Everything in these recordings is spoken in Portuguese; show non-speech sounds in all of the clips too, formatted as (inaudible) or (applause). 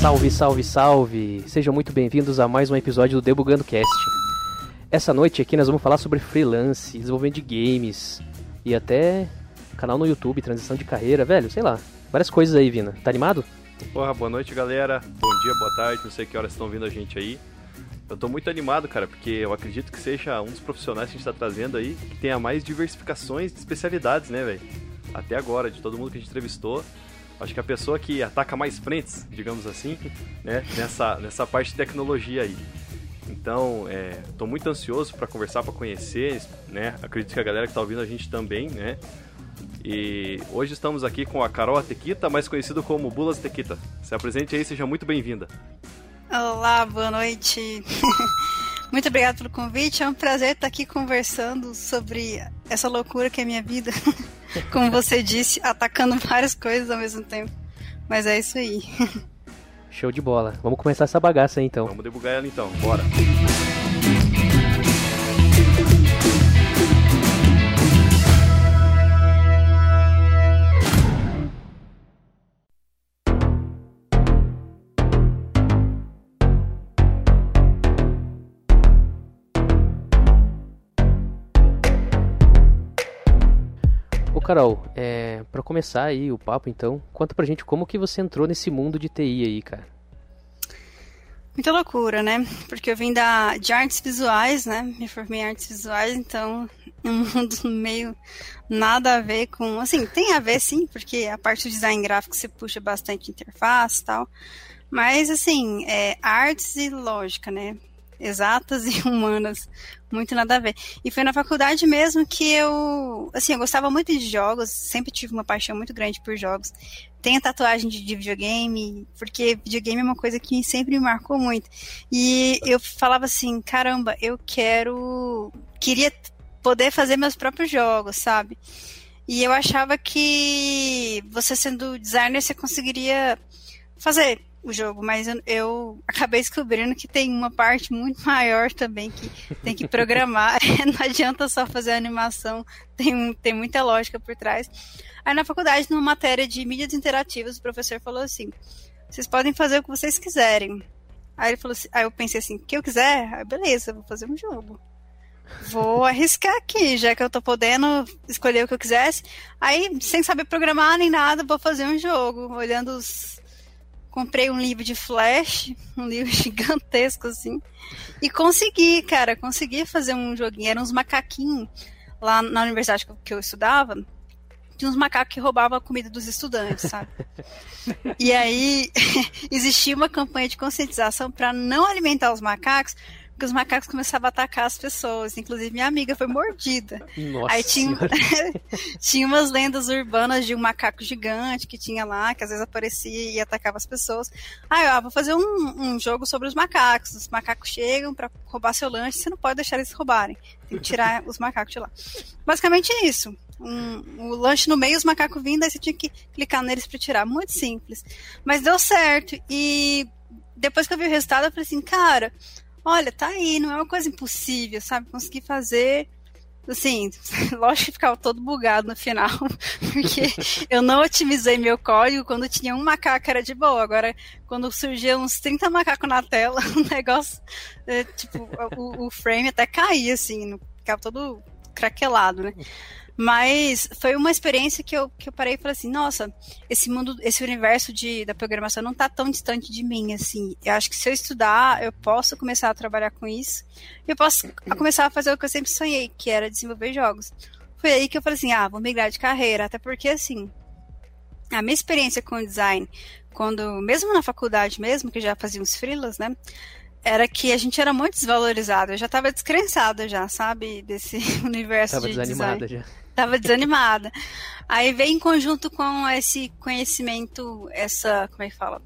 Salve, salve, salve! Sejam muito bem-vindos a mais um episódio do Debugando Cast. Essa noite aqui nós vamos falar sobre freelance, desenvolvimento de games e até canal no YouTube, transição de carreira, velho, sei lá, várias coisas aí, Vina. Tá animado? Porra, boa noite, galera. Bom dia, boa tarde, não sei que horas estão vindo a gente aí. Eu tô muito animado, cara, porque eu acredito que seja um dos profissionais que a gente tá trazendo aí que tenha mais diversificações de especialidades, né, velho? Até agora, de todo mundo que a gente entrevistou, acho que a pessoa que ataca mais frentes, digamos assim, né, nessa, nessa parte de tecnologia aí. Então, estou muito ansioso para conversar, para conhecer, né? Acredito que a galera que está ouvindo a gente também, né? E hoje estamos aqui com a Carol Tequita, mais conhecido como Bulas Tequita. Se apresente aí, seja muito bem-vinda. Olá, boa noite. (laughs) muito obrigada pelo convite. É um prazer estar aqui conversando sobre essa loucura que é a minha vida. (laughs) Como você disse, atacando várias coisas ao mesmo tempo. Mas é isso aí. (laughs) Show de bola. Vamos começar essa bagaça aí então. Vamos debugar ela então, bora. Carol, é, para começar aí o papo então, conta pra gente como que você entrou nesse mundo de TI aí, cara. Muita loucura, né? Porque eu vim da, de artes visuais, né? Me formei em artes visuais, então (laughs) um mundo meio nada a ver com. Assim, tem a ver sim, porque a parte do design gráfico você puxa bastante interface e tal. Mas, assim, é artes e lógica, né? exatas (laughs) e humanas, muito nada a ver. E foi na faculdade mesmo que eu, assim, eu gostava muito de jogos, sempre tive uma paixão muito grande por jogos. Tenho tatuagem de, de videogame, porque videogame é uma coisa que sempre me marcou muito. E eu falava assim, caramba, eu quero, queria poder fazer meus próprios jogos, sabe? E eu achava que você sendo designer você conseguiria fazer o jogo, mas eu, eu, acabei descobrindo que tem uma parte muito (laughs) maior também que tem que programar. (laughs) Não adianta só fazer a animação, tem, tem muita lógica por trás. Aí na faculdade, numa matéria de mídias interativas, o professor falou assim: vocês podem fazer o que vocês quiserem. Aí ele falou assim, aí eu pensei assim, o que eu quiser? Aí beleza, vou fazer um jogo. Vou arriscar aqui, já que eu tô podendo escolher o que eu quisesse. Aí, sem saber programar nem nada, vou fazer um jogo, olhando os comprei um livro de Flash, um livro (laughs) gigantesco assim, e consegui, cara, consegui fazer um joguinho. Eram uns macaquinhos lá na universidade que eu estudava, tinha uns macacos que roubavam a comida dos estudantes, sabe? (laughs) e aí (laughs) existia uma campanha de conscientização para não alimentar os macacos, porque os macacos começavam a atacar as pessoas. Inclusive, minha amiga foi mordida. Nossa Aí tinha, (laughs) tinha umas lendas urbanas de um macaco gigante que tinha lá, que às vezes aparecia e atacava as pessoas. Aí, ó, vou fazer um, um jogo sobre os macacos. Os macacos chegam para roubar seu lanche, você não pode deixar eles roubarem. Tem que tirar (laughs) os macacos de lá. Basicamente é isso. Um, o lanche no meio, os macacos vindo, aí você tinha que clicar neles para tirar. Muito simples. Mas deu certo. E depois que eu vi o resultado, eu falei assim, cara, olha, tá aí, não é uma coisa impossível, sabe? Conseguir fazer. Assim, (laughs) lógico que ficava todo bugado no final, (laughs) porque eu não otimizei meu código quando tinha um macaco era de boa. Agora, quando surgiam uns 30 macacos na tela, (laughs) o negócio, é, tipo, o, o, frame até caía, assim, ficava todo craquelado, né? Mas foi uma experiência que eu, que eu parei e falei assim, nossa, esse mundo, esse universo de, da programação não está tão distante de mim, assim. Eu acho que se eu estudar, eu posso começar a trabalhar com isso. E eu posso começar a fazer o que eu sempre sonhei, que era desenvolver jogos. Foi aí que eu falei assim, ah, vou migrar de carreira, até porque, assim, a minha experiência com o design, quando, mesmo na faculdade mesmo, que já fazia uns freelas, né, era que a gente era muito desvalorizado. Eu já estava descrençada já, sabe? Desse (laughs) universo tava de desanimada design. já. Tava desanimada. Aí veio em conjunto com esse conhecimento, essa, como é que fala?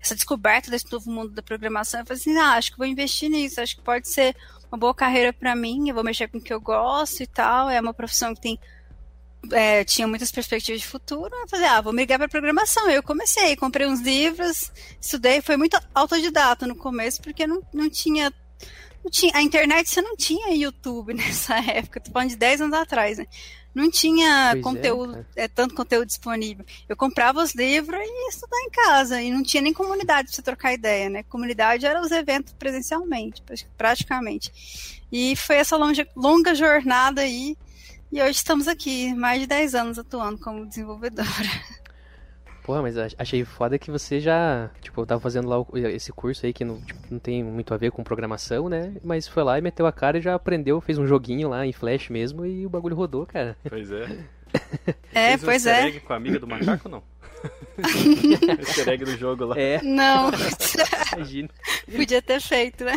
Essa descoberta desse novo mundo da programação. Eu falei assim, ah, acho que vou investir nisso, acho que pode ser uma boa carreira para mim, eu vou mexer com o que eu gosto e tal. É uma profissão que tem é, tinha muitas perspectivas de futuro, eu falei, ah, vou migrar para programação. Eu comecei, comprei uns livros, estudei, foi muito autodidata no começo, porque não, não tinha tinha, a internet você não tinha YouTube (laughs) nessa época, tô falando de 10 anos atrás, né? Não tinha pois é, conteúdo, é, é, tanto conteúdo disponível. Eu comprava os livros e ia estudar em casa. E não tinha nem comunidade para você trocar ideia, né? Comunidade era os eventos presencialmente, praticamente. E foi essa longa, longa jornada aí. E hoje estamos aqui, mais de 10 anos atuando como desenvolvedora. (laughs) Porra, mas achei foda que você já, tipo, tava fazendo lá esse curso aí que não, tipo, não tem muito a ver com programação, né? Mas foi lá e meteu a cara e já aprendeu, fez um joguinho lá em Flash mesmo e o bagulho rodou, cara. Pois é. (laughs) É, fez pois um é. Egg com a amiga do macaco, não? (laughs) easter egg do jogo lá. É. Não. (laughs) Imagina. Podia ter feito, né?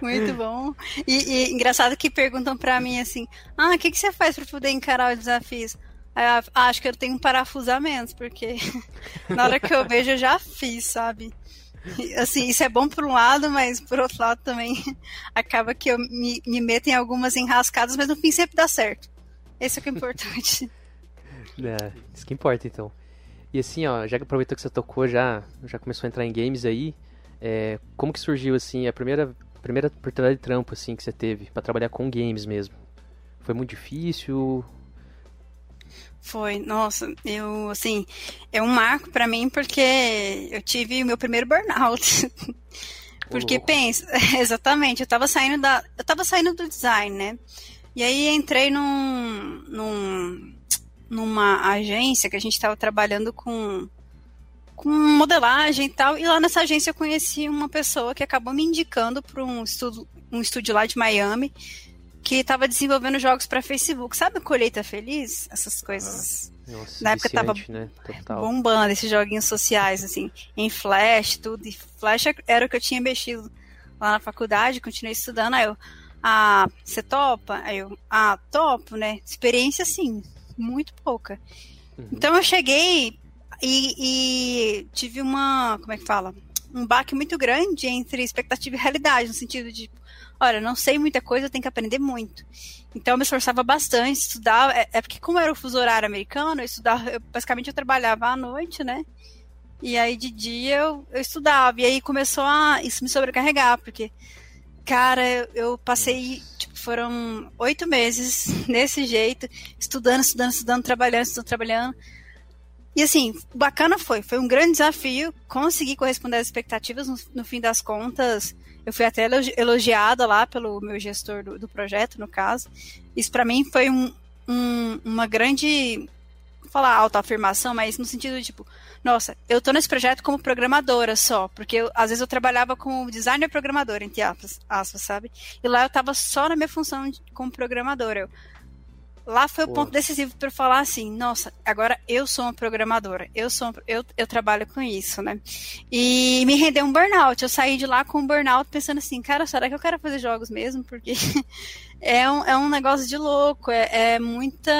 Muito bom. E, e, engraçado que perguntam pra mim assim: ah, o que, que você faz pra poder encarar os desafios? Acho que eu tenho um parafusamento, porque (laughs) na hora que eu vejo eu já fiz, sabe? Assim, isso é bom por um lado, mas por outro lado também (laughs) acaba que eu me, me meto em algumas enrascadas, mas no fim sempre dá certo. Esse é o que é importante. (laughs) É, isso que importa então. E assim, ó, já que aproveitou que você tocou, já, já começou a entrar em games aí, é, como que surgiu assim a primeira, primeira oportunidade de trampo assim que você teve para trabalhar com games mesmo? Foi muito difícil? Foi, nossa, eu, assim, é um marco para mim porque eu tive o meu primeiro burnout. (laughs) porque pensa, (laughs) exatamente, eu tava saindo da, eu tava saindo do design, né? E aí entrei num, num numa agência que a gente estava trabalhando com com modelagem e tal, e lá nessa agência eu conheci uma pessoa que acabou me indicando para um estudo, um estúdio lá de Miami, que estava desenvolvendo jogos para Facebook. Sabe Colheita Feliz? Essas coisas. Ah, nossa, Na época tava né? bombando esses joguinhos sociais, assim, em Flash, tudo. E Flash era o que eu tinha mexido lá na faculdade, continuei estudando. Aí eu, ah, você topa? Aí eu, ah, topo, né? Experiência, assim, muito pouca. Uhum. Então eu cheguei e, e tive uma, como é que fala? Um baque muito grande entre expectativa e realidade, no sentido de olha, não sei muita coisa, eu tenho que aprender muito. Então eu me esforçava bastante, estudava, é, é porque como era o fuso horário americano, eu estudava, eu, basicamente eu trabalhava à noite, né? E aí de dia eu, eu estudava, e aí começou a isso me sobrecarregar, porque, cara, eu, eu passei, tipo, foram oito meses (laughs) nesse jeito, estudando, estudando, estudando, trabalhando, estudando, trabalhando. E assim, bacana foi, foi um grande desafio, conseguir corresponder às expectativas, no, no fim das contas, eu fui até elogiada lá pelo meu gestor do, do projeto, no caso. Isso para mim foi um, um, uma grande, falar autoafirmação, mas no sentido de tipo, nossa, eu tô nesse projeto como programadora só, porque eu, às vezes eu trabalhava como designer programador, entre aspas, aspas, sabe? E lá eu tava só na minha função de, como programadora. Eu, lá foi o ponto decisivo para falar assim, nossa, agora eu sou uma programadora, eu sou eu, eu trabalho com isso, né? E me rendeu um burnout. Eu saí de lá com um burnout pensando assim, cara, será que eu quero fazer jogos mesmo? Porque (laughs) é um, é um negócio de louco, é, é muita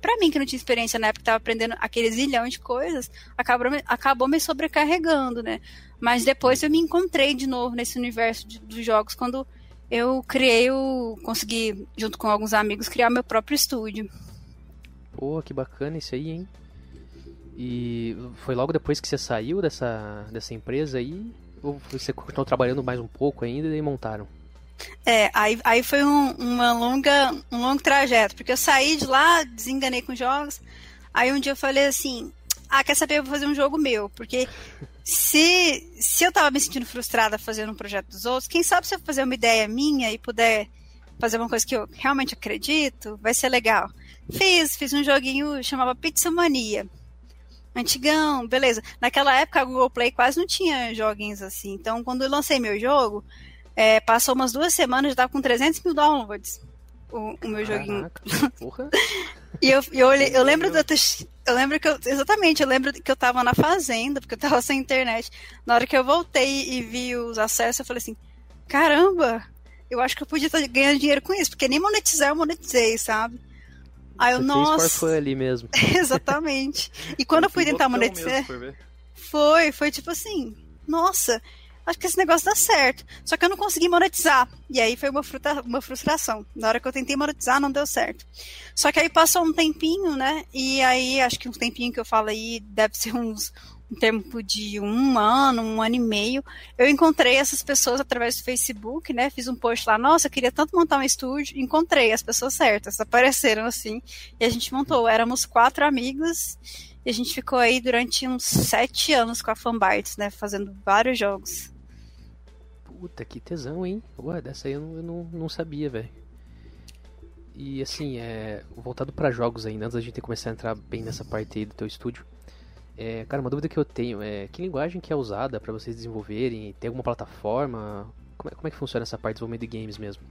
para mim que não tinha experiência na época, estava aprendendo aquele zilhão de coisas, acabou, acabou me sobrecarregando, né? Mas depois eu me encontrei de novo nesse universo de, dos jogos quando eu criei o. consegui, junto com alguns amigos, criar meu próprio estúdio. Pô, que bacana isso aí, hein? E foi logo depois que você saiu dessa, dessa empresa aí? Ou você continuou trabalhando mais um pouco ainda e montaram? É, aí, aí foi um, uma longa, um longo trajeto, porque eu saí de lá, desenganei com jogos, aí um dia eu falei assim, ah, quer saber, eu vou fazer um jogo meu, porque se, se eu tava me sentindo frustrada fazendo um projeto dos outros, quem sabe se eu fazer uma ideia minha e puder fazer uma coisa que eu realmente acredito, vai ser legal. Fiz, fiz um joguinho chamava Pizza Mania. Antigão, beleza. Naquela época a Google Play quase não tinha joguinhos assim. Então, quando eu lancei meu jogo, é, passou umas duas semanas, já tava com 300 mil downloads. O, o meu Caraca, joguinho. Porra. (laughs) e eu, eu, eu, eu lembro de eu ter, eu lembro que eu, exatamente, eu lembro que eu tava na fazenda, porque eu tava (laughs) sem internet. Na hora que eu voltei e vi os acessos, eu falei assim: caramba, eu acho que eu podia estar ganhando dinheiro com isso, porque nem monetizar eu monetizei, sabe? Aí eu, Você nossa. Fez ali mesmo. (laughs) exatamente. E quando eu fui tentar monetizar. Mesmo, foi, foi tipo assim, nossa, acho que esse negócio dá certo. Só que eu não consegui monetizar. E aí foi uma, fruta, uma frustração. Na hora que eu tentei monetizar, não deu certo. Só que aí passou um tempinho, né? E aí, acho que um tempinho que eu falo aí deve ser uns em tempo de um ano, um ano e meio. Eu encontrei essas pessoas através do Facebook, né? Fiz um post lá, nossa, eu queria tanto montar um estúdio. Encontrei as pessoas certas, apareceram assim, e a gente montou. Éramos quatro amigos e a gente ficou aí durante uns sete anos com a Fanbytes, né? Fazendo vários jogos. Puta, que tesão, hein? Ué, dessa aí eu não, eu não, não sabia, velho. E assim, é, voltado para jogos ainda, antes da gente começar a entrar bem nessa parte aí do teu estúdio. É, cara, uma dúvida que eu tenho é que linguagem que é usada para vocês desenvolverem? Tem alguma plataforma? Como é, como é, que funciona essa parte de desenvolvimento de games mesmo?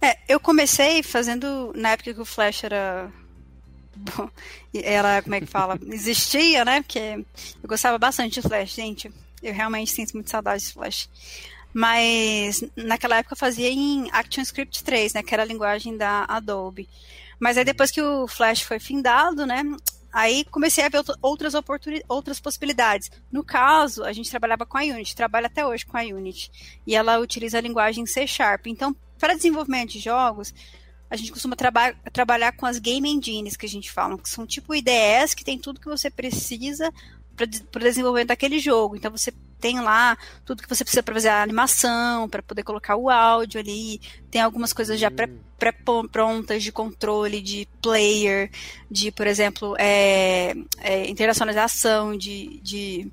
É, eu comecei fazendo na época que o Flash era (laughs) bom, era como é que fala, existia, né? Porque eu gostava bastante de Flash, gente. Eu realmente sinto muito saudade de Flash. Mas naquela época eu fazia em ActionScript 3, né? Que era a linguagem da Adobe. Mas aí depois que o Flash foi findado, né? Aí comecei a ver outras outras possibilidades. No caso, a gente trabalhava com a Unity, trabalha até hoje com a Unity. E ela utiliza a linguagem C Sharp. Então, para desenvolvimento de jogos, a gente costuma traba trabalhar com as game engines que a gente fala, que são tipo IDEs que tem tudo que você precisa para o desenvolvimento daquele jogo. Então você tem lá tudo que você precisa para fazer a animação, para poder colocar o áudio ali. Tem algumas coisas já pré-prontas de controle, de player, de, por exemplo, é, é, internacionalização de, de,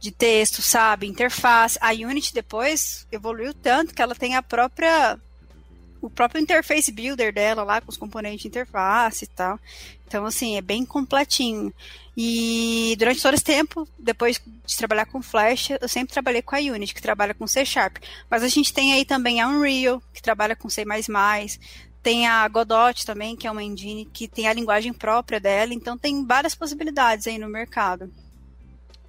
de texto, sabe? Interface. A Unity depois evoluiu tanto que ela tem a própria o próprio interface builder dela lá com os componentes de interface e tal. Então, assim, é bem completinho. E durante todo esse tempo, depois de trabalhar com Flash, eu sempre trabalhei com a Unity, que trabalha com C Sharp. Mas a gente tem aí também a Unreal, que trabalha com C++. Tem a Godot também, que é uma engine que tem a linguagem própria dela. Então, tem várias possibilidades aí no mercado.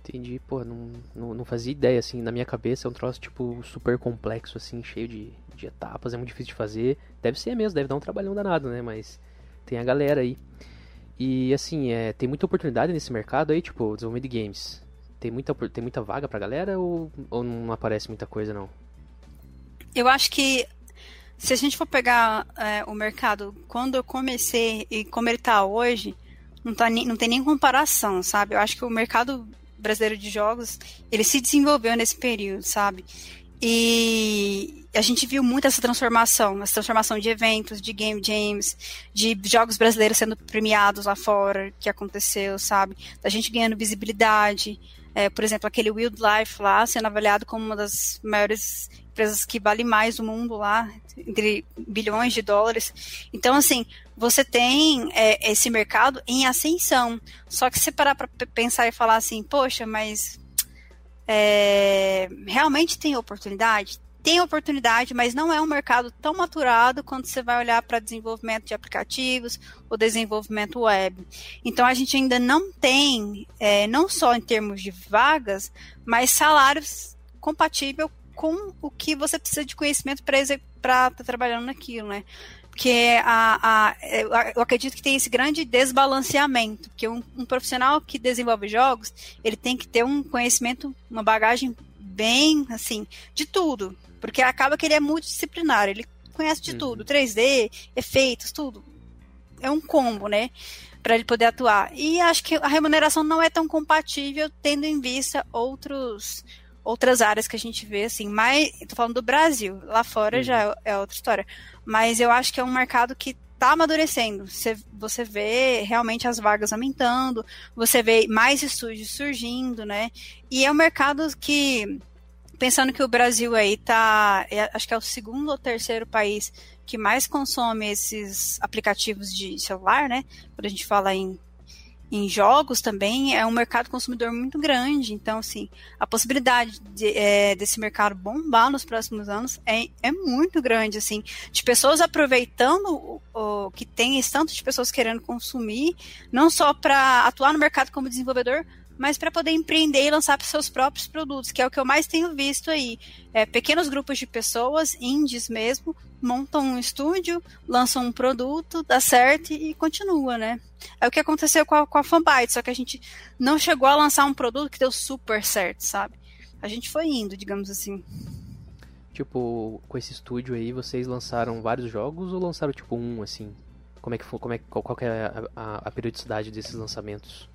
Entendi, pô, não, não, não, fazia ideia, assim, na minha cabeça é um troço, tipo, super complexo, assim, cheio de, de etapas, é muito difícil de fazer. Deve ser mesmo, deve dar um trabalhão danado, né, mas tem a galera aí. E, assim, é, tem muita oportunidade nesse mercado aí, tipo, desenvolvimento de games. Tem muita, tem muita vaga pra galera ou, ou não aparece muita coisa, não? Eu acho que se a gente for pegar é, o mercado quando eu comecei e como ele tá hoje, não, tá, não tem nem comparação, sabe? Eu acho que o mercado brasileiro de jogos, ele se desenvolveu nesse período, sabe? E a gente viu muito essa transformação, essa transformação de eventos, de game jams, de jogos brasileiros sendo premiados lá fora, que aconteceu, sabe? Da gente ganhando visibilidade. É, por exemplo, aquele Wildlife lá sendo avaliado como uma das maiores empresas que vale mais do mundo lá, entre bilhões de dólares. Então, assim, você tem é, esse mercado em ascensão. Só que se parar para pensar e falar assim, poxa, mas é, realmente tem oportunidade? Tem oportunidade, mas não é um mercado tão maturado quando você vai olhar para desenvolvimento de aplicativos ou desenvolvimento web. Então a gente ainda não tem, é, não só em termos de vagas, mas salários compatível com o que você precisa de conhecimento para estar tá trabalhando naquilo, né? Porque a, a, eu acredito que tem esse grande desbalanceamento, porque um, um, profissional que desenvolve jogos, ele tem que ter um conhecimento, uma bagagem bem, assim, de tudo, porque acaba que ele é multidisciplinar, ele conhece de uhum. tudo, 3D, efeitos, tudo. É um combo, né? Para ele poder atuar. E acho que a remuneração não é tão compatível, tendo em vista outros outras áreas que a gente vê, assim, mas tô falando do Brasil, lá fora uhum. já é, é outra história. Mas eu acho que é um mercado que está amadurecendo. Você, você vê realmente as vagas aumentando, você vê mais estúdios surgindo, né? E é um mercado que, pensando que o Brasil aí tá, é, acho que é o segundo ou terceiro país que mais consome esses aplicativos de celular, né? Quando a gente fala em em jogos também é um mercado consumidor muito grande. Então, assim, a possibilidade de, é, desse mercado bombar nos próximos anos é, é muito grande, assim, de pessoas aproveitando o, o que tem esse tanto de pessoas querendo consumir, não só para atuar no mercado como desenvolvedor, mas para poder empreender e lançar seus próprios produtos, que é o que eu mais tenho visto aí. É, pequenos grupos de pessoas, indies mesmo, montam um estúdio, lançam um produto, dá certo e continua, né? É o que aconteceu com a, com a Fanbyte, só que a gente não chegou a lançar um produto que deu super certo, sabe? A gente foi indo, digamos assim. Tipo, com esse estúdio aí, vocês lançaram vários jogos ou lançaram tipo um, assim? Como é que foi, como é, qual, qual é a, a, a periodicidade desses lançamentos?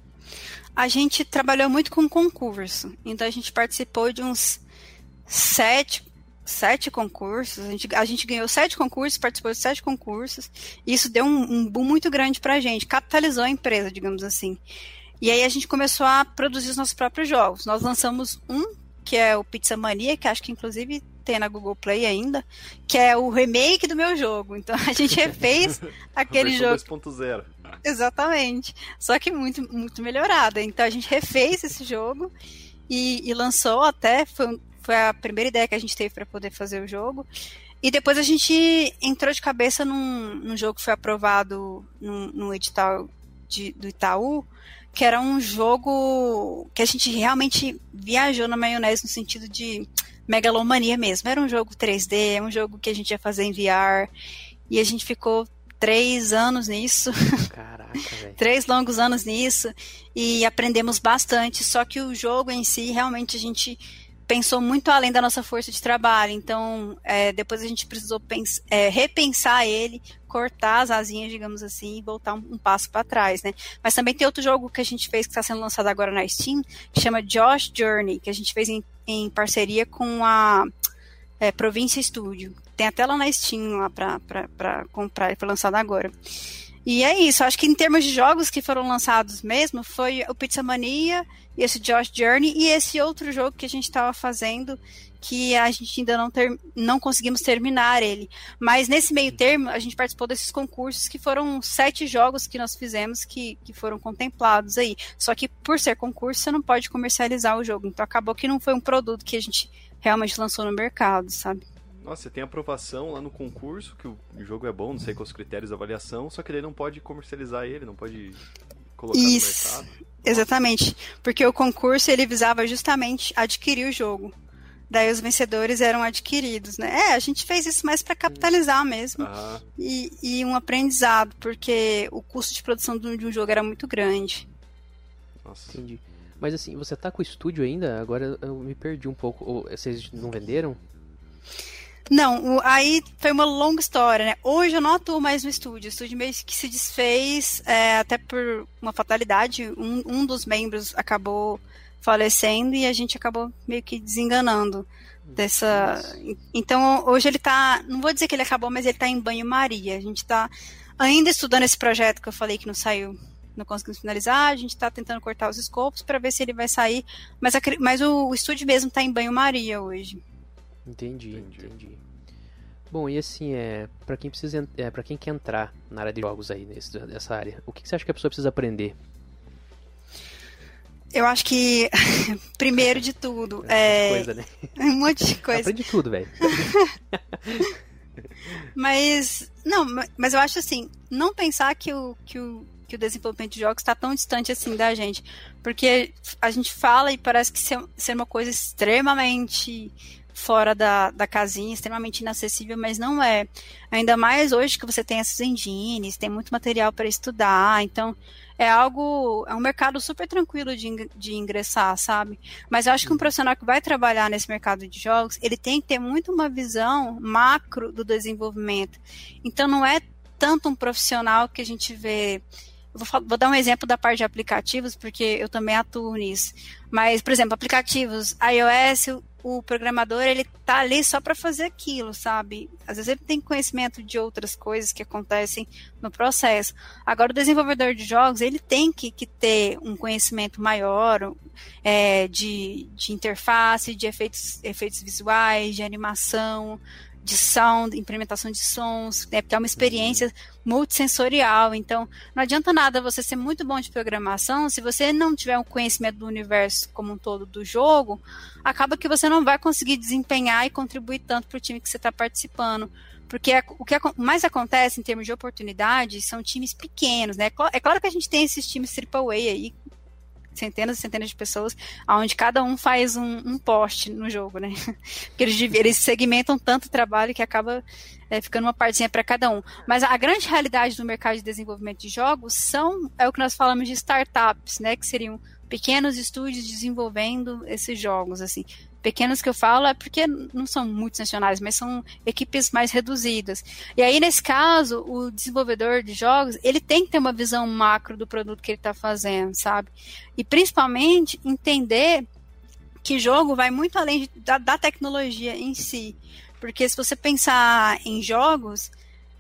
A gente trabalhou muito com concurso, então a gente participou de uns sete, sete concursos. A gente, a gente ganhou sete concursos, participou de sete concursos. E isso deu um, um boom muito grande para a gente, capitalizou a empresa, digamos assim. E aí a gente começou a produzir os nossos próprios jogos. Nós lançamos um, que é o Pizza Mania, que acho que inclusive tem na Google Play ainda, que é o remake do meu jogo. Então a gente refez (laughs) aquele jogo. 2.0. Exatamente. Só que muito, muito melhorada. Então a gente refez esse jogo e, e lançou até. Foi, foi a primeira ideia que a gente teve para poder fazer o jogo. E depois a gente entrou de cabeça num, num jogo que foi aprovado num, num edital de, do Itaú, que era um jogo que a gente realmente viajou na maionese no sentido de megalomania mesmo. Era um jogo 3D, é um jogo que a gente ia fazer em VR. E a gente ficou três anos nisso. (laughs) Caraca, velho. três longos anos nisso. E aprendemos bastante. Só que o jogo em si, realmente, a gente pensou muito além da nossa força de trabalho. Então, é, depois a gente precisou é, repensar ele, cortar as asinhas, digamos assim, e voltar um, um passo para trás, né? Mas também tem outro jogo que a gente fez que está sendo lançado agora na Steam, que chama Josh Journey, que a gente fez em em parceria com a é, Província Studio. Tem até lá na Steam lá para comprar, foi lançado agora. E é isso, acho que em termos de jogos que foram lançados mesmo, foi o Pizza Mania, esse Josh Journey e esse outro jogo que a gente estava fazendo, que a gente ainda não, ter, não conseguimos terminar ele. Mas nesse meio termo, a gente participou desses concursos, que foram sete jogos que nós fizemos que, que foram contemplados aí. Só que por ser concurso, você não pode comercializar o jogo. Então acabou que não foi um produto que a gente realmente lançou no mercado, sabe? Nossa, você tem aprovação lá no concurso, que o jogo é bom, não sei quais os critérios de avaliação, só que ele não pode comercializar ele, não pode colocar Isso, no mercado. Exatamente, porque o concurso ele visava justamente adquirir o jogo. Daí os vencedores eram adquiridos, né? É, a gente fez isso mais para capitalizar mesmo Ah, e, e um aprendizado, porque o custo de produção de um jogo era muito grande. nossa. Entendi. Mas assim, você tá com o estúdio ainda? Agora eu me perdi um pouco. Ou vocês não venderam? Não, aí foi uma longa história, né? Hoje eu não atuo mais no estúdio. O estúdio meio que se desfez, é, até por uma fatalidade. Um, um dos membros acabou falecendo e a gente acabou meio que desenganando dessa. Então hoje ele tá. Não vou dizer que ele acabou, mas ele tá em banho-maria. A gente tá ainda estudando esse projeto que eu falei que não saiu. Não conseguimos finalizar, a gente está tentando cortar os escopos para ver se ele vai sair, mas, acre- mas o, o estúdio mesmo está em banho-maria hoje. Entendi, Entendi. entendi. Bom, e assim, é, para quem precisa, é, para quem quer entrar na área de jogos aí nesse, nessa área, o que, que você acha que a pessoa precisa aprender? Eu acho que, (laughs) primeiro de tudo, Muita é coisa, né? (laughs) um monte de coisa. Aprende tudo, velho. (laughs) Mas, não, ma- mas eu acho assim, não pensar que o, que o, que o desenvolvimento de jogos está tão distante assim da gente. Porque a gente fala e parece que ser, ser uma coisa extremamente fora da, da casinha, extremamente inacessível, mas não é. Ainda mais hoje que você tem essas engines, tem muito material para estudar, então é algo, é um mercado super tranquilo de, de ingressar, sabe? Mas eu acho que um profissional que vai trabalhar nesse mercado de jogos, ele tem que ter muito uma visão macro do desenvolvimento. Então não é tanto um profissional que a gente vê. Vou dar um exemplo da parte de aplicativos, porque eu também atuo nisso. Mas, por exemplo, aplicativos iOS, o, programador ele tá ali só para fazer aquilo, sabe? Às vezes ele tem conhecimento de outras coisas que acontecem no processo. Agora, o desenvolvedor de jogos, ele tem que, que ter um conhecimento maior é, de, de interface, de efeitos, efeitos visuais, de animação, de sound, implementação de sons, né, porque é uma experiência multissensorial. Então, não adianta nada você ser muito bom de programação se você não tiver um conhecimento do universo como um todo do jogo, acaba que você não vai conseguir desempenhar e contribuir tanto para o time que você está participando. Porque é- o que mais acontece em termos de oportunidades são times pequenos, né? É É claro que a gente tem esses times AAA aí, centenas e centenas de pessoas, onde cada um faz um, um poste no jogo, né? (laughs) Porque eles, eles segmentam tanto trabalho que acaba é, ficando uma partezinha para cada um. Mas a grande realidade do mercado de desenvolvimento de jogos são é o que nós falamos de startups, né? Que seriam pequenos estúdios desenvolvendo esses jogos, assim. Pequenos que eu falo é porque não são multinacionais, mas são equipes mais reduzidas. E aí, nesse caso, o desenvolvedor de jogos, ele tem que ter uma visão macro do produto que ele está fazendo, sabe? E principalmente entender que jogo vai muito além de, da, da tecnologia em si. Porque se você pensar em jogos,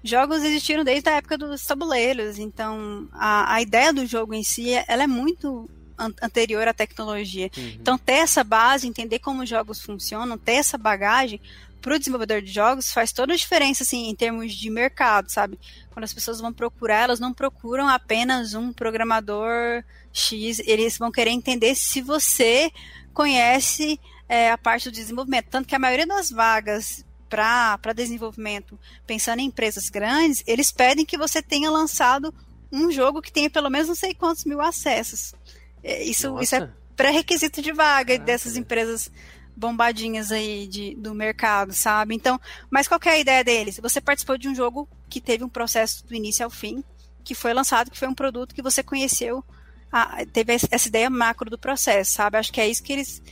jogos existiram desde a época dos tabuleiros, então a, a ideia do jogo em si, ela é muito anterior à tecnologia. Uhum. Então ter essa base, entender como os jogos funcionam, ter essa bagagem para o desenvolvedor de jogos faz toda a diferença assim em termos de mercado, sabe? Quando as pessoas vão procurar, elas não procuram apenas um programador X, eles vão querer entender se você conhece é, a parte do desenvolvimento. Tanto que a maioria das vagas para desenvolvimento, pensando em empresas grandes, eles pedem que você tenha lançado um jogo que tenha pelo menos não sei quantos mil acessos. É, isso, isso é pré-requisito de vaga dessas empresas bombadinhas aí de, do mercado, sabe? Então, mas qual é a ideia deles? Você participou de um jogo que teve um processo do início ao fim, que foi lançado, que foi um produto que você conheceu, a, teve essa ideia macro do processo, sabe? Acho que é isso que eles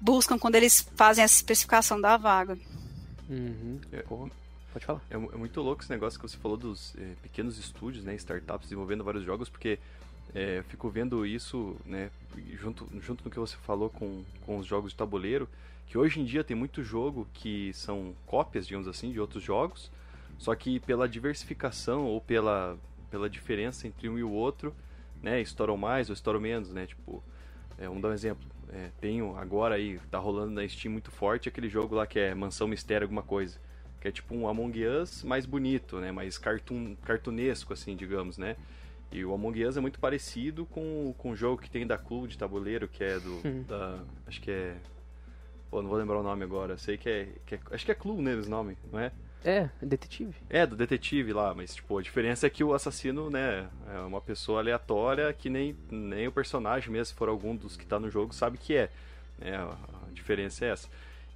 buscam quando eles fazem essa especificação da vaga. Uhum. É, Pode falar. É, é, muito louco esse negócio que você falou dos é, pequenos estúdios, né, startups desenvolvendo vários jogos, porque é, fico vendo isso, né, junto, junto no que você falou com, com os jogos de tabuleiro, que hoje em dia tem muito jogo que são cópias, digamos assim, de outros jogos, só que pela diversificação ou pela, pela diferença entre um e o outro, né, estouram mais ou estouram menos, né, tipo, é, vamos dar um exemplo, é, tenho agora aí, tá rolando na Steam muito forte aquele jogo lá que é Mansão Mistério alguma coisa. Que é tipo um Among Us mais bonito, né? Mais cartoon, cartunesco, assim, digamos, né? E o Among Us é muito parecido com, com o jogo que tem da Clube de tabuleiro, que é do. Hum. da, acho que é. Pô, não vou lembrar o nome agora. Sei que é. Que é acho que é Clue neles o nome, não é? É, detetive. É, do detetive lá, mas tipo, a diferença é que o assassino, né, é uma pessoa aleatória que nem, nem o personagem mesmo, se for algum dos que tá no jogo, sabe que é. é a diferença é essa.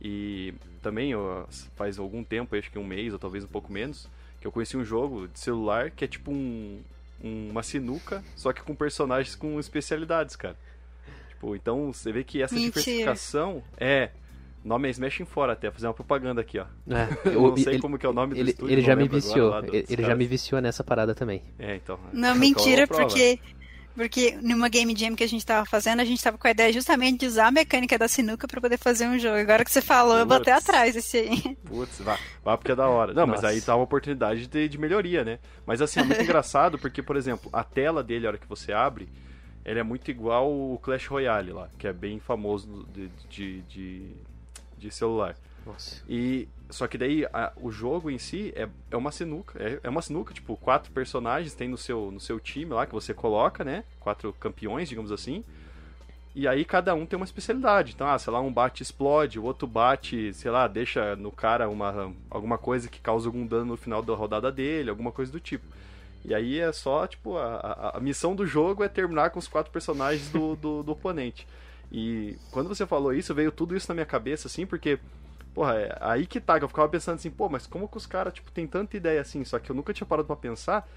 E também faz algum tempo, acho que um mês ou talvez um pouco menos, que eu conheci um jogo de celular que é tipo um, uma sinuca, só que com personagens com especialidades, cara. Tipo, então você vê que essa Mentira. diversificação é o nome é Smash Fora até, fazer uma propaganda aqui, ó. É, eu não sei ele, como que é o nome do ele, estúdio. Ele já me viciou, ele, ele já me viciou nessa parada também. É, então. Não, mentira, porque porque numa Game Jam que a gente tava fazendo, a gente tava com a ideia justamente de usar a mecânica da sinuca para poder fazer um jogo. Agora que você falou, Putz. eu até atrás desse aí. (laughs) Putz, vá, vá porque é da hora. Não, Nossa. mas aí tá uma oportunidade de, de melhoria, né? Mas assim, é muito (laughs) engraçado porque, por exemplo, a tela dele, a hora que você abre, ele é muito igual o Clash Royale lá, que é bem famoso de, de, de de celular. Nossa. E só que daí a, o jogo em si é, é uma sinuca, é, é uma sinuca, tipo, quatro personagens tem no seu no seu time lá que você coloca, né? Quatro campeões, digamos assim. E aí cada um tem uma especialidade. Então, ah, sei lá, um bate explode, o outro bate, sei lá, deixa no cara uma alguma coisa que causa algum dano no final da rodada dele, alguma coisa do tipo. E aí é só, tipo, a, a, a missão do jogo é terminar com os quatro personagens do, do, do oponente. E quando você falou isso, veio tudo isso na minha cabeça, assim, porque, porra, é aí que tá, que eu ficava pensando assim, pô, mas como que os caras, tipo, tem tanta ideia assim? Só que eu nunca tinha parado pra pensar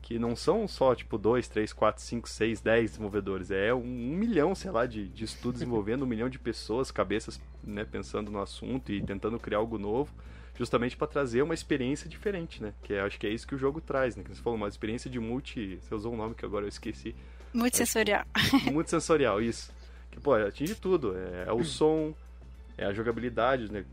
que não são só, tipo, dois, três, quatro, cinco, seis, dez desenvolvedores. É um, um milhão, sei lá, de, de estudos (laughs) envolvendo um milhão de pessoas, cabeças, né, pensando no assunto e tentando criar algo novo justamente para trazer uma experiência diferente, né? Que é, acho que é isso que o jogo traz, né? Que você falou, uma experiência de multi. Você usou um nome que agora eu esqueci. Multissensorial. Multissensorial, isso que, pô, atinge tudo. É, é o (clears throat) som, é a jogabilidade né,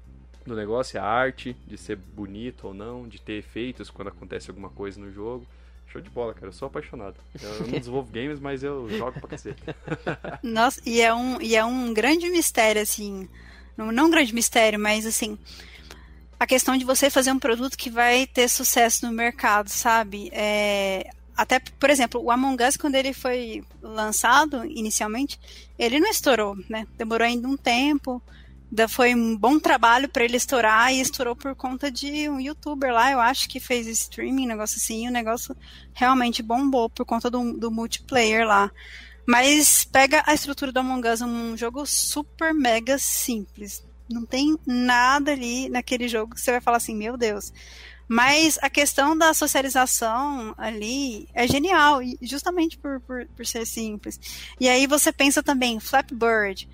do negócio, é a arte, de ser bonito ou não, de ter efeitos quando acontece alguma coisa no jogo. Show de bola, cara. Eu sou apaixonado. Eu não (laughs) desenvolvo games, mas eu jogo pra cacete. (laughs) Nossa, e é um, e é um grande mistério, assim. Não, não um grande mistério, mas assim. A questão de você fazer um produto que vai ter sucesso no mercado, sabe? É, até, por exemplo, o Among Us, quando ele foi lançado inicialmente, ele não estourou, né? Demorou ainda um tempo. Foi um bom trabalho para ele estourar e estourou por conta de um youtuber lá, eu acho que fez streaming, negócio assim, e o negócio realmente bombou por conta do, do multiplayer lá. Mas pega a estrutura do Among Us, um jogo super mega simples. Não tem nada ali naquele jogo que você vai falar assim, meu Deus. Mas a questão da socialização ali é genial, justamente por, por, por ser simples. E aí você pensa também, Flappy Bird.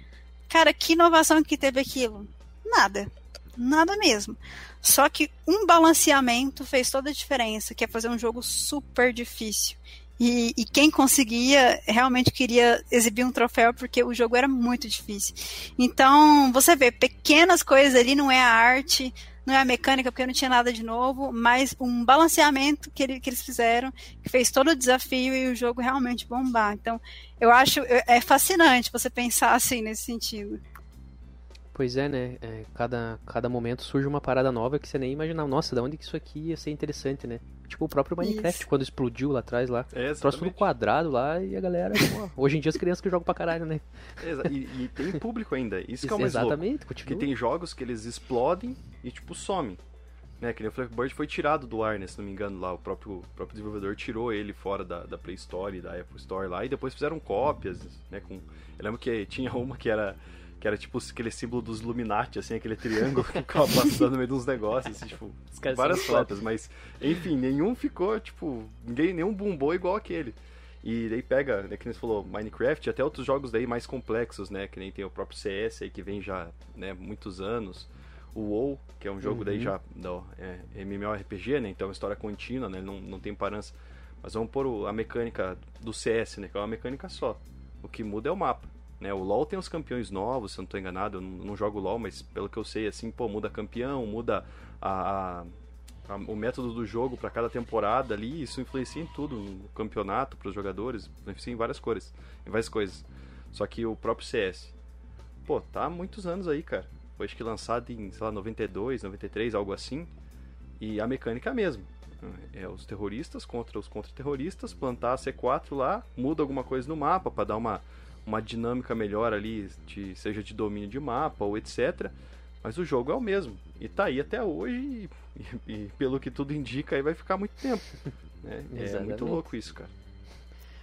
Cara, que inovação que teve aquilo? Nada. Nada mesmo. Só que um balanceamento fez toda a diferença, que é fazer um jogo super difícil. E, e, quem conseguia realmente queria exibir um troféu porque o jogo era muito difícil. Então, você vê, pequenas coisas ali, não é a arte, não é a mecânica, porque não tinha nada de novo, mas um balanceamento que, ele, que eles fizeram, que fez todo o desafio e o jogo realmente bombar. Então, eu acho, é fascinante você pensar assim nesse sentido. Pois é, né? É, cada, cada momento surge uma parada nova que você nem imaginava. Nossa, da onde que isso aqui ia ser interessante, né? Tipo o próprio Minecraft, isso. quando explodiu lá atrás lá. É, trouxe tudo quadrado lá e a galera. hoje em dia as crianças que jogam pra caralho, né? e, e, tem público ainda. Isso que é o mais Exatamente, louco. continua. Que tem jogos que eles explodem e tipo somem. Né, que nem o Flappy Bird foi tirado do ar, né, se não me engano, lá. O próprio, o próprio desenvolvedor tirou ele fora da, da Play Store e da Apple Store lá. E depois fizeram cópias, né? Com... Eu lembro que tinha uma que era que era tipo aquele símbolo dos Illuminati, assim, aquele triângulo que ficava (laughs) passando no meio de uns negócios, assim, tipo, várias fotos, mas enfim, nenhum ficou, tipo, ninguém, nenhum bombou igual aquele. E daí pega, né, que nem você falou, Minecraft, até outros jogos daí mais complexos, né, que nem tem o próprio CS aí, que vem já, né, muitos anos. O WoW, que é um jogo uhum. daí já, do, é, MMORPG, né, então é uma história contínua, né, não, não tem parança. Mas vamos pôr a mecânica do CS, né, que é uma mecânica só. O que muda é o mapa. Né, o LoL tem os campeões novos, se eu não estou enganado, eu não, não, jogo LoL, mas pelo que eu sei, assim, pô, muda campeão, muda a, a, a o método do jogo para cada temporada ali, isso influencia em tudo, no campeonato, para os jogadores, influencia em várias cores, em várias coisas. Só que o próprio CS, pô, tá há muitos anos aí, cara. Foi acho que lançado em, sei lá, 92, 93, algo assim, e a mecânica é a mesma. É os terroristas contra os contra-terroristas, plantar a C4 lá, muda alguma coisa no mapa para dar uma uma dinâmica melhor ali, de, seja de domínio de mapa ou etc. Mas o jogo é o mesmo. E tá aí até hoje e, e, e pelo que tudo indica aí vai ficar muito tempo. Né? (laughs) É muito louco isso, cara.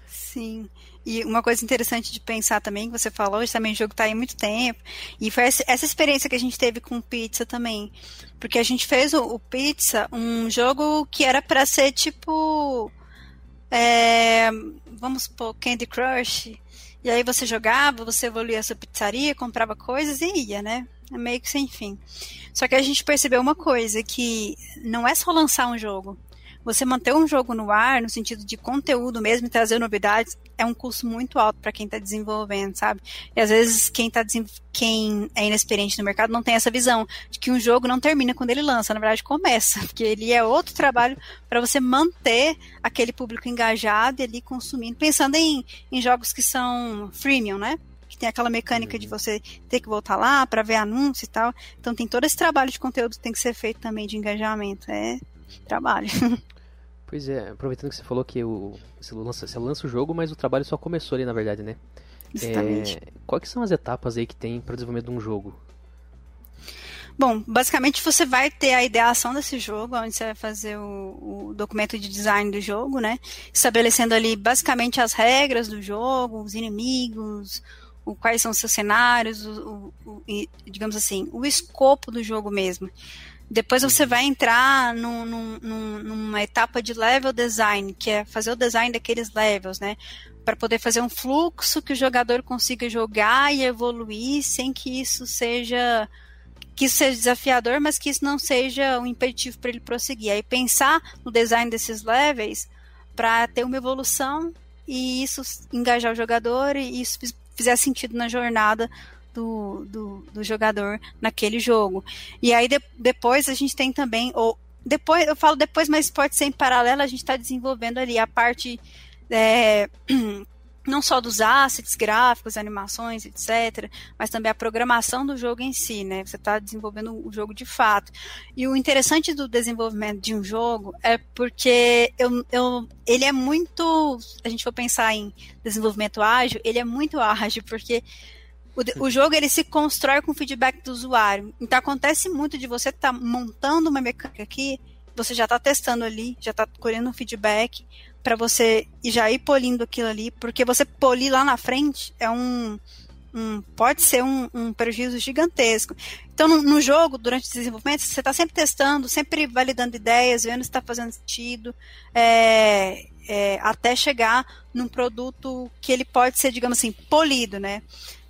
Sim. E uma coisa interessante de pensar também, que você falou, hoje também o jogo está aí há muito tempo. E foi essa, essa, experiência que a gente teve com o Pizza também. Porque a gente fez o, o Pizza um jogo que era para ser tipo. É, vamos supor, Candy Crush. E aí você jogava, você evoluía a sua pizzaria, comprava coisas e ia, né? É meio que sem fim. Só que a gente percebeu uma coisa, que não é só lançar um jogo você manter um jogo no ar, no sentido de conteúdo mesmo trazer novidades, é um custo muito alto para quem está desenvolvendo, sabe? E às vezes quem, tá quem é inexperiente no mercado não tem essa visão de que um jogo não termina quando ele lança, na verdade começa, (laughs) porque ele é outro trabalho para você manter aquele público engajado e ali consumindo, pensando em, em jogos que são freemium, né? que tem aquela mecânica de uhum. você ter que voltar lá para ver anúncio e tal. Então tem todo esse trabalho de conteúdo que tem que ser feito também de engajamento. É trabalho. (laughs) Pois é, aproveitando que você falou que o, você, lança, você lança o jogo, mas o trabalho só começou ali, na verdade, né? Exatamente. É, quais são as etapas aí que tem para o desenvolvimento de um jogo? Bom, basicamente você vai ter a ideação desse jogo, onde você vai fazer o, o, documento de design do jogo, né? Estabelecendo ali basicamente as regras do jogo, os inimigos, o, quais são os seus cenários, o, o, digamos assim, o escopo do jogo mesmo. Depois você vai entrar num, num, numa etapa de level design, que é fazer o design daqueles levels, né? Para poder fazer um fluxo que o jogador consiga jogar e evoluir sem que isso seja que isso seja desafiador, mas que isso não seja um impeditivo para ele prosseguir. Aí pensar no design desses levels para ter uma evolução e isso engajar o jogador e isso fizer sentido na jornada do, do, do jogador naquele jogo. E aí de, depois a gente tem também, ou depois, eu falo depois, mas pode ser em paralelo, a gente está desenvolvendo ali a parte é, (clears throat) não só dos assets gráficos, animações, etc., mas também a programação do jogo em si, né? Você está desenvolvendo o jogo de fato. E o interessante do desenvolvimento de um jogo é porque eu, eu, ele é muito. A gente for pensar em desenvolvimento ágil, ele é muito ágil, porque o, o, jogo ele se constrói com feedback do usuário. Então acontece muito de você estar tá montando uma mecânica aqui, você já está testando ali, já está colhendo um feedback para você já ir polindo aquilo ali, porque você polir lá na frente é um, um pode ser um, um, prejuízo gigantesco. Então, no, no, jogo, durante o desenvolvimento, você está sempre testando, sempre validando ideias, vendo se está fazendo sentido, é, é, até chegar num produto que ele pode ser, digamos assim, polido, né?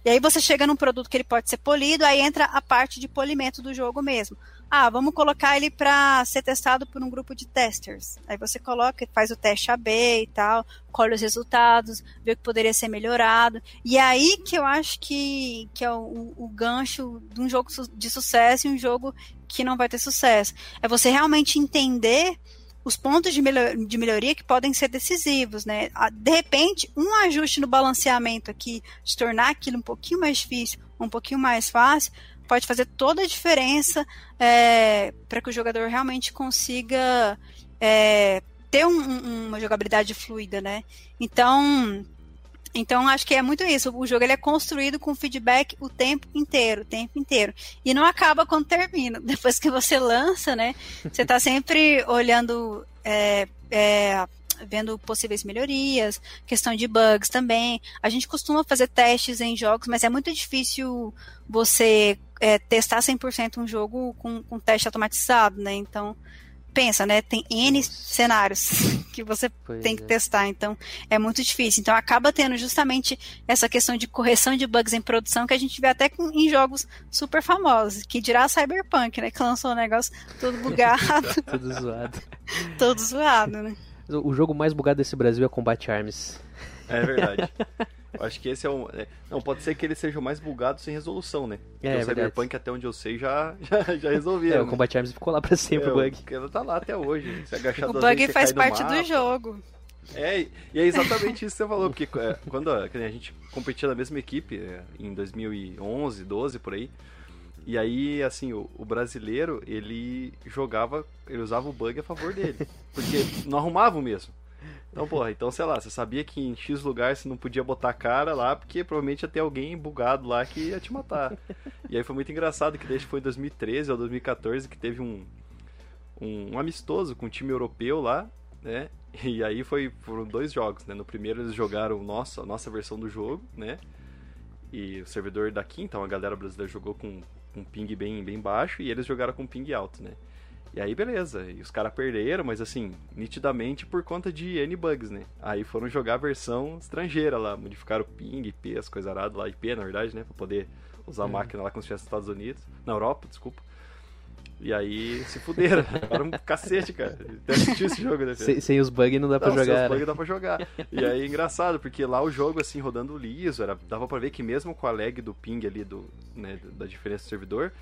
E aí você chega num produto que ele pode ser polido, aí entra a parte de polimento do jogo mesmo. Ah, vamos colocar ele para ser testado por um grupo de testers. Aí você coloca, faz o teste AB e tal, colhe os resultados, vê o que poderia ser melhorado. E aí que eu acho que, que é o, o gancho de um jogo de sucesso e um jogo que não vai ter sucesso. É você realmente entender os pontos de, de melhoria que podem ser decisivos, né? De repente, um ajuste no balanceamento aqui, de tornar aquilo um pouquinho mais difícil, um pouquinho mais fácil, pode fazer toda a diferença é, para que o jogador realmente consiga é, ter um, uma jogabilidade fluida, né? Então, então acho que é muito isso. O jogo ele é construído com feedback o tempo inteiro, o tempo inteiro. E não acaba quando termina. (laughs) Depois que você lança, né? Você está sempre olhando é, é, vendo possíveis melhorias, questão de bugs também. A gente costuma fazer testes em jogos, mas é muito difícil você é, testar 100% um jogo com, com teste automatizado, né? Então, pensa, né? Tem N cenários (laughs) que você pois tem que é. testar, então é muito difícil. Então acaba tendo justamente essa questão de correção de bugs em produção que a gente vê até com, em jogos super famosos, que dirá Cyberpunk, né? Que lançou um negócio todo (laughs) bugado. todo zoado. (laughs) todo zoado, né? O jogo mais bugado desse Brasil é Combat Arms. É verdade. Eu acho que esse é um. É, não, pode ser que ele seja o mais bugado sem resolução, né? É, o Cyberpunk, até onde eu sei, já, (laughs) já, já resolvia. É, o Combat Arms ficou lá pra sempre, é, o bug. Ela tá lá até hoje. Se agachar o bug faz parte do jogo. É, e é exatamente isso que você falou, porque é, quando a gente competia na mesma equipe, é, em 2011, 12 por aí, e aí, assim, o, o, brasileiro, ele jogava, ele usava o bug a favor dele. Porque não arrumava o mesmo. Então, porra, então, sei lá, você sabia que em X lugar você não podia botar a cara lá, porque provavelmente ia ter alguém bugado lá que ia te matar. E aí foi muito engraçado que desde foi em 2013 ou 2014 que teve um, um, um amistoso com um time europeu lá, né? E aí foi, foram dois jogos, né? No primeiro eles jogaram nossa, a nossa versão do jogo, né? E o servidor daqui, então a galera brasileira jogou com um ping bem, bem baixo e eles jogaram com ping alto, né? E aí, beleza. E os caras perderam, mas assim, nitidamente por conta de N-Bugs, né? Aí foram jogar a versão estrangeira lá, modificaram o ping, IP, as coisas aradas lá, IP na verdade, né? Pra poder usar a uhum. máquina lá como se estivesse nos Estados Unidos. Na Europa, desculpa. E aí se fuderam. (laughs) Era um cacete, cara. Até assistir esse jogo, né? Sem, sem os bugs não dá pra não, jogar. Sem os né? bugs dá pra jogar. E aí engraçado, porque lá o jogo, assim, rodando liso, era, dava pra ver que mesmo com a lag do ping ali, do, né, da diferença do servidor,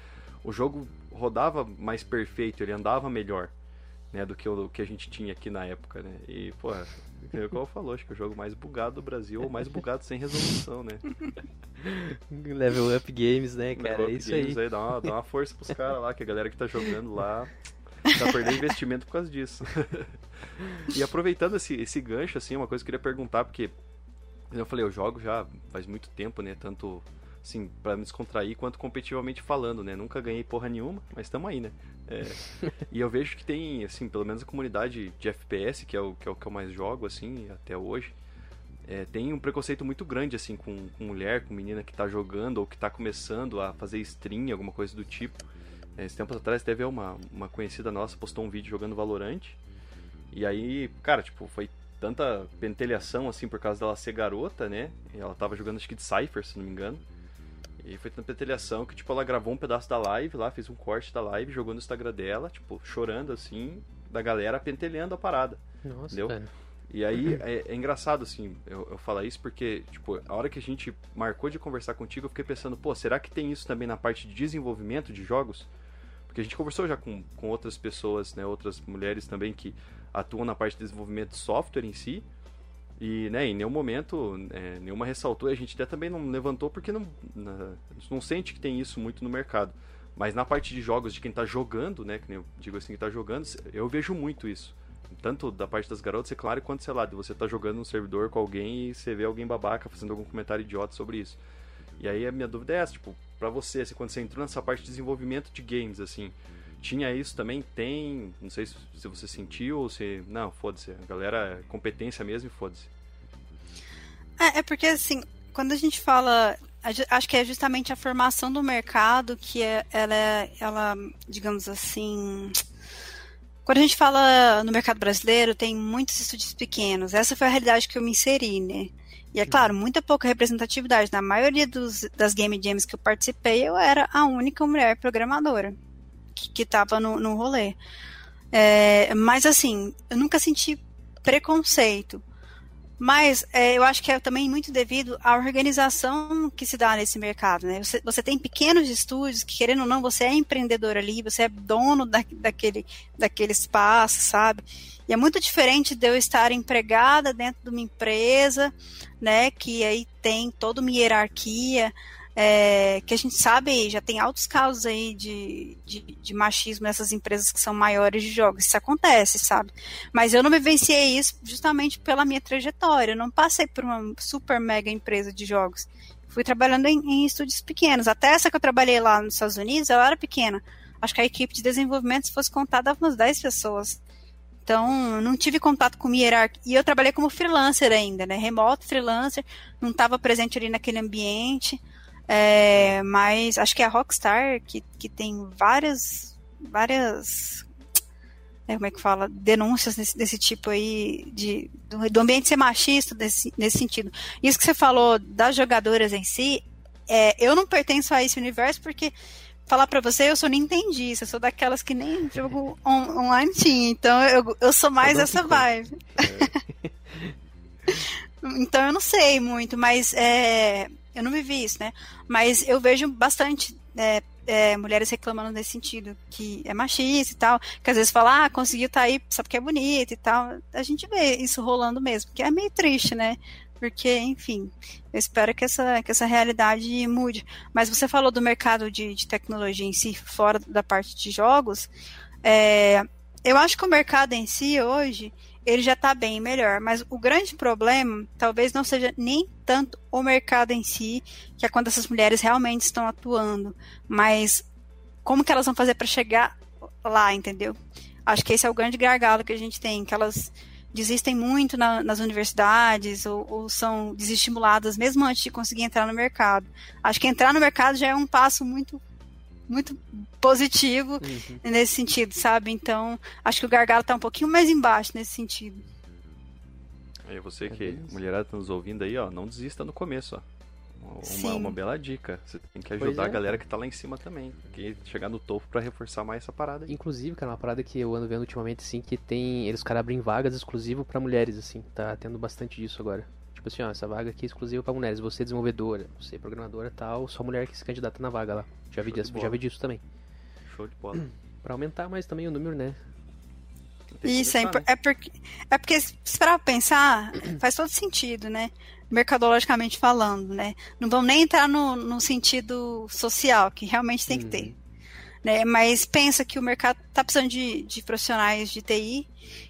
o jogo rodava mais perfeito, ele andava melhor. Né, do que o que a gente tinha aqui na época, né? E, pô, é como falou, acho que é o jogo mais bugado do Brasil, ou mais bugado sem resolução, né? (laughs) Level Up Games, né, cara? Level é isso Games aí. aí. Dá uma, dá uma força pros caras lá, que a galera que tá jogando lá tá perdendo investimento por causa disso. (laughs) e aproveitando esse, esse gancho, assim, uma coisa que eu queria perguntar, porque eu falei, eu jogo já faz muito tempo, né? Tanto assim, para me descontrair quanto competitivamente falando, né? Nunca ganhei porra nenhuma, mas estamos aí, né? É, (laughs) e eu vejo que tem, assim, pelo menos a comunidade de FPS, que é o que, é o que eu mais jogo, assim, até hoje, é, tem um preconceito muito grande, assim, com, com, mulher, com menina que tá jogando ou que tá começando a fazer stream, alguma coisa do tipo. É, tempos atrás teve uma, uma conhecida nossa, postou um vídeo jogando Valorant, e aí, cara, tipo, foi tanta pentelhação, assim, por causa dela ser garota, né? Ela tava jogando, acho que de Cypher, se não me engano. E foi tanta petelhação que, tipo, ela gravou um pedaço da live lá, fez um corte da live, jogou no Instagram dela, tipo, chorando assim, da galera pentelhando a parada. Nossa, entendeu? Cara. E aí é, é, engraçado, assim, eu, eu falar isso porque, tipo, a hora que a gente marcou de conversar contigo, eu fiquei pensando, pô, será que tem isso também na parte de desenvolvimento de jogos? Porque a gente conversou já com, com outras pessoas, né, outras mulheres também que atuam na parte de desenvolvimento de software em si, e, né, em nenhum momento, é, nenhuma ressaltou, a gente até também não levantou porque não, na, não sente que tem isso muito no mercado. Mas na parte de jogos, de quem está jogando, né, que eu digo assim, que está jogando, eu vejo muito isso. Tanto da parte das garotas, é claro, quanto, sei lá, de você tá jogando num servidor com alguém e você vê alguém babaca fazendo algum comentário idiota sobre isso. E aí a minha dúvida é essa, tipo, pra você, assim, quando você entrou nessa parte de desenvolvimento de games, assim, tinha isso também? Tem? Não sei se, se você sentiu ou se. Não, foda-se. A galera é competência mesmo e foda-se. É, é porque assim, quando a gente fala. Acho que é justamente a formação do mercado que é, ela, é, ela, digamos assim. Quando a gente fala no mercado brasileiro, tem muitos estúdios pequenos. Essa foi a realidade que eu me inseri, né? E é claro, muita pouca representatividade. Na maioria dos, das game jams que eu participei, eu era a única mulher programadora que estava no, no rolê. É, mas assim, eu nunca senti preconceito. Mas é, eu acho que é também muito devido à organização que se dá nesse mercado. Né? Você, você, tem pequenos estúdios que, querendo ou não, você é empreendedor ali, você é dono da, daquele, daquele espaço, sabe? E é muito diferente de eu estar empregada dentro de uma empresa, né, que aí tem toda uma hierarquia, é, que a gente sabe, já tem altos casos aí de, de, de, machismo nessas empresas que são maiores de jogos. Isso acontece, sabe? Mas eu não vivenciei isso justamente pela minha trajetória. Eu não passei por uma super mega empresa de jogos. Fui trabalhando em, em estúdios pequenos. Até essa que eu trabalhei lá nos Estados Unidos, ela era pequena. Acho que a equipe de desenvolvimento, se fosse contar, dava umas 10 pessoas. Então, não tive contato com hierarquia. E eu trabalhei como freelancer ainda, né? Remoto, freelancer. Não estava presente ali naquele ambiente. É, mas acho que é a Rockstar que, que tem várias várias é, como é que fala? Denúncias desse, desse tipo aí de do, do, ambiente ser machista desse, nesse sentido. Isso que você falou das jogadoras em si é, eu não pertenço a esse universo porque falar para você eu sou nintendista eu sou daquelas que nem jogo on, online tinha. Então eu, eu sou mais essa vibe. É. (laughs) então eu não sei muito mas é eu não vivi isso, né? Mas eu vejo bastante é, é, mulheres reclamando nesse sentido, que é machista e tal, que às vezes fala, ah, conseguiu tá aí só porque é bonita e tal. A gente vê isso rolando mesmo, que é meio triste, né? Porque, enfim, eu espero que essa, que essa realidade mude. Mas você falou do mercado de, de tecnologia em si, fora da parte de jogos. É, eu acho que o mercado em si hoje, ele já está bem melhor. Mas o grande problema talvez não seja nem tanto o mercado em si, que é quando essas mulheres realmente estão atuando, mas como que elas vão fazer para chegar lá, entendeu? Acho que esse é o grande gargalo que a gente tem, que elas desistem muito na, nas universidades ou, ou, são desestimuladas mesmo antes de conseguir entrar no mercado. Acho que entrar no mercado já é um passo muito muito positivo uhum. nesse sentido, sabe? Então, acho que o gargalo está um pouquinho mais embaixo nesse sentido. E você que, é mulherada, tá nos ouvindo aí, ó, não desista no começo, ó. Uma, uma, bela dica. Você tem que ajudar é. a galera que tá lá em cima também. Tem que chegar no topo para reforçar mais essa parada aí. Inclusive, cara, uma parada que eu ando vendo ultimamente, assim, que tem. Eles, cara, abrem vagas exclusivo para mulheres, assim. Tá tendo bastante disso agora. Tipo assim, ó, essa vaga aqui é exclusiva para mulheres. Você é desenvolvedora, você é programadora tal, só mulher que se candidata na vaga lá. Já vi, disso, já vi disso também. Show de bola. (clears throat) Pra aumentar mais também o número, né? Isso, é, né? é, porque, é porque, se parar pensar, (clears throat) faz todo sentido, né? Mercadologicamente falando, né? Não vamos nem entrar no, no sentido social, que realmente tem que ter. Uhum. Né? Mas pensa que o mercado está precisando de, de profissionais de TI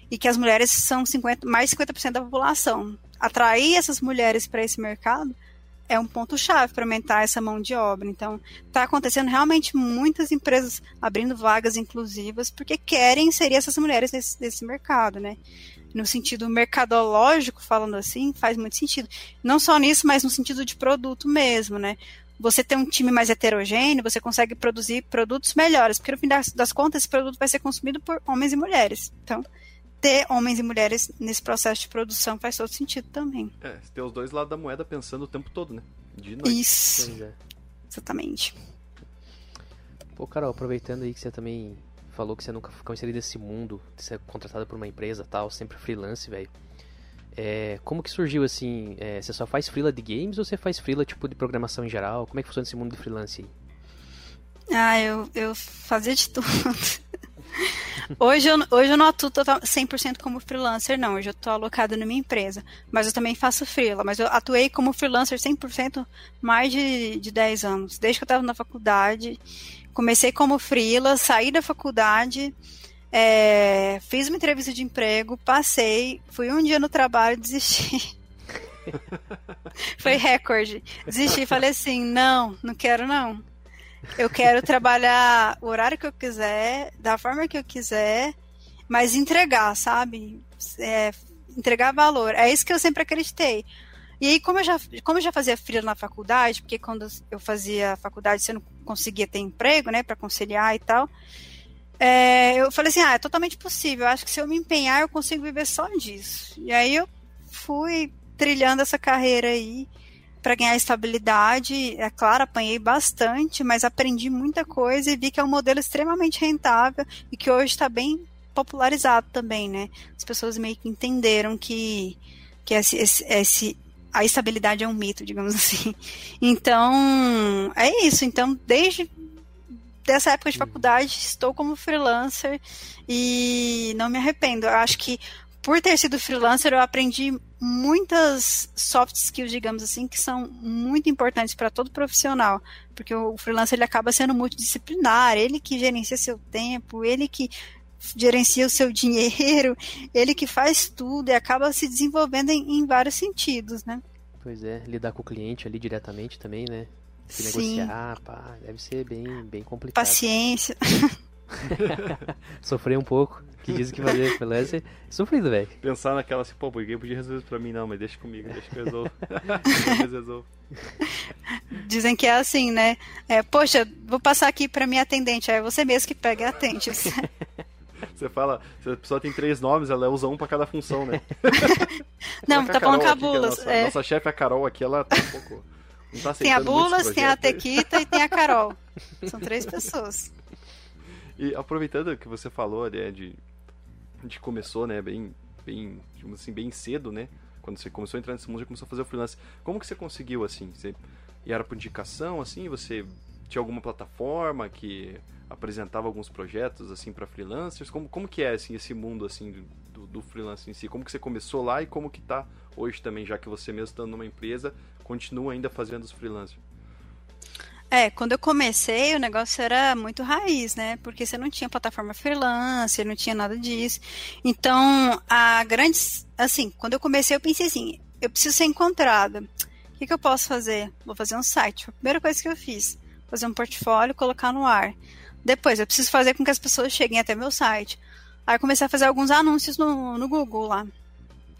e que as mulheres são 50, mais de 50% da população. Atrair essas mulheres para esse mercado é um ponto-chave para aumentar essa mão de obra. Então, está acontecendo realmente muitas empresas abrindo vagas inclusivas porque querem inserir essas mulheres nesse, nesse mercado, né? No sentido mercadológico, falando assim, faz muito sentido. Não só nisso, mas no sentido de produto mesmo, né? Você tem um time mais heterogêneo, você consegue produzir produtos melhores, porque no fim das, das contas esse produto vai ser consumido por homens e mulheres. Então, ter homens e mulheres nesse processo de produção faz todo sentido também. É, ter os dois lados da moeda pensando o tempo todo, né? De noite. Isso. É. Exatamente. Pô, Carol, aproveitando aí que você também falou que você nunca ficou inserido nesse mundo, de ser contratado por uma empresa tal, sempre freelance, velho. É, como que surgiu assim? É, você só faz freela de games ou você faz freela tipo de programação em geral? Como é que funciona esse mundo de freelance aí? Ah, eu, eu fazia de (laughs) tudo. Hoje, eu, hoje eu não atuo 100% como freelancer, não. Hoje eu estou alocada na minha empresa. Mas eu também faço freela. Mas eu atuei como freelancer 100% mais de, de 10 anos. Desde que eu estava na faculdade. Comecei como freela, saí da faculdade, é, fiz uma entrevista de emprego, passei, fui um dia no trabalho e (laughs) desisti. (laughs) Foi recorde. Desisti, falei assim, não, não quero não. Eu quero trabalhar o horário que eu quiser, da forma que eu quiser, mas entregar, sabe? É, entregar valor. É isso que eu sempre acreditei. E aí, como eu já, como eu já fazia frio na faculdade, porque quando eu fazia faculdade você não conseguia ter emprego, né, para conciliar e tal, é, eu falei assim: ah, é totalmente possível. Eu acho que se eu me empenhar, eu consigo viver só disso. E aí eu fui, trilhando essa carreira aí para ganhar estabilidade. É claro, apanhei bastante, mas aprendi muita coisa e vi que é um modelo extremamente rentável e que hoje está bem popularizado também, né? As pessoas meio que entenderam que, que esse, esse, esse a estabilidade é um mito, digamos (laughs) assim. Então, é isso. Então, desde dessa época de faculdade, estou como freelancer e não me arrependo. Eu acho que por ter sido freelancer, eu aprendi muitas soft skills, digamos assim, que são muito importantes para todo profissional, porque o freelancer ele acaba sendo multidisciplinar, ele que gerencia seu tempo, ele que gerencia o seu (laughs) dinheiro, ele que faz tudo e acaba se desenvolvendo em, em vários sentidos, né? Pois é, lidar com o cliente ali diretamente também, né? Se Sim. negociar, pá, deve ser bem, bem complicado. Paciência. (laughs) (laughs) Sofrer um pouco. Que dizem que fazer freelancer é sofrido, velho. Pensar naquela assim, pô, ninguém podia resolver isso pra mim, não, mas deixa comigo, deixa que eu resolvo. (laughs) resolvo. Dizem que é assim, né? É, Poxa, vou passar aqui pra minha atendente, é você mesmo que pega e atende. (laughs) Você fala, se a pessoa tem três nomes, ela usa um pra cada função, né? Não, tá falando com a Bulas. Nossa, é. nossa chefe, a Carol, aqui, ela tá um pouco. Tá tem a Bulas, tem a Tequita e tem a Carol. São três pessoas. E aproveitando que você falou, né, de, de começou, né, bem, bem, assim, bem cedo, né? Quando você começou a entrar nesse mundo, já começou a fazer o freelance. Como que você conseguiu, assim? Você era por indicação, assim? Você tinha alguma plataforma que apresentava alguns projetos assim para freelancers? Como, como que é assim esse mundo assim do, do freelance em si? Como que você começou lá e como que tá hoje também, já que você mesmo estando numa empresa, continua ainda fazendo os freelancers? É, quando eu comecei, o negócio era muito raiz, né? Porque você não tinha plataforma freelancer, não tinha nada disso. Então, a grande. Assim, quando eu comecei, eu pensei assim: eu preciso ser encontrada. O que, que eu posso fazer? Vou fazer um site. a primeira coisa que eu fiz: fazer um portfólio, colocar no ar. Depois, eu preciso fazer com que as pessoas cheguem até meu site. Aí eu comecei a fazer alguns anúncios no, no Google lá.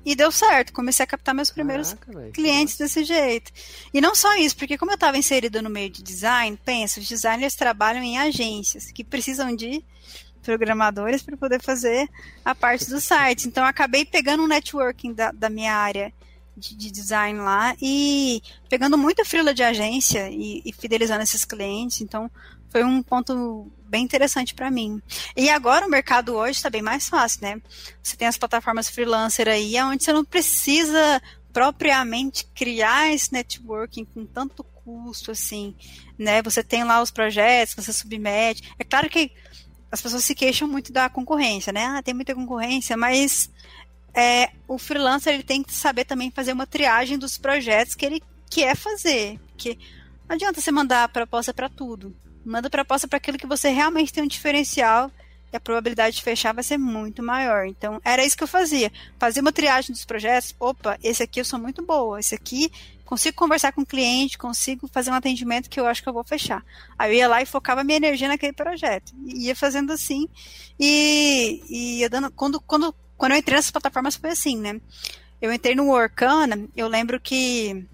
E deu certo, comecei a captar meus primeiros Caraca, clientes desse jeito. E não só isso, porque como eu estava inserido no meio de design, pensa, os designers trabalham em agências que precisam de programadores para poder fazer a parte do site. Então, acabei pegando um networking da, da minha área de, de, design lá e pegando muita frila de agência e, e fidelizando esses clientes. Então, foi um ponto bem interessante para mim. E agora o mercado hoje está bem mais fácil, né? Você tem as plataformas freelancer aí, onde você não precisa propriamente criar esse networking com tanto custo assim, né? Você tem lá os projetos, você submete. É claro que as pessoas se queixam muito da concorrência, né? Ah, tem muita concorrência, mas é, o freelancer ele tem que saber também fazer uma triagem dos projetos que ele quer fazer, porque não adianta você mandar a proposta para tudo. Manda proposta para aquilo que você realmente tem um diferencial e a probabilidade de fechar vai ser muito maior. Então, era isso que eu fazia. Fazia uma triagem dos projetos. Opa, esse aqui eu sou muito boa. Esse aqui consigo conversar com o cliente, consigo fazer um atendimento que eu acho que eu vou fechar. Aí eu ia lá e focava minha energia naquele projeto. E ia fazendo assim. E, e ia dando. Quando, quando, quando eu entrei nessas plataformas foi assim, né? Eu entrei no Workana, eu lembro que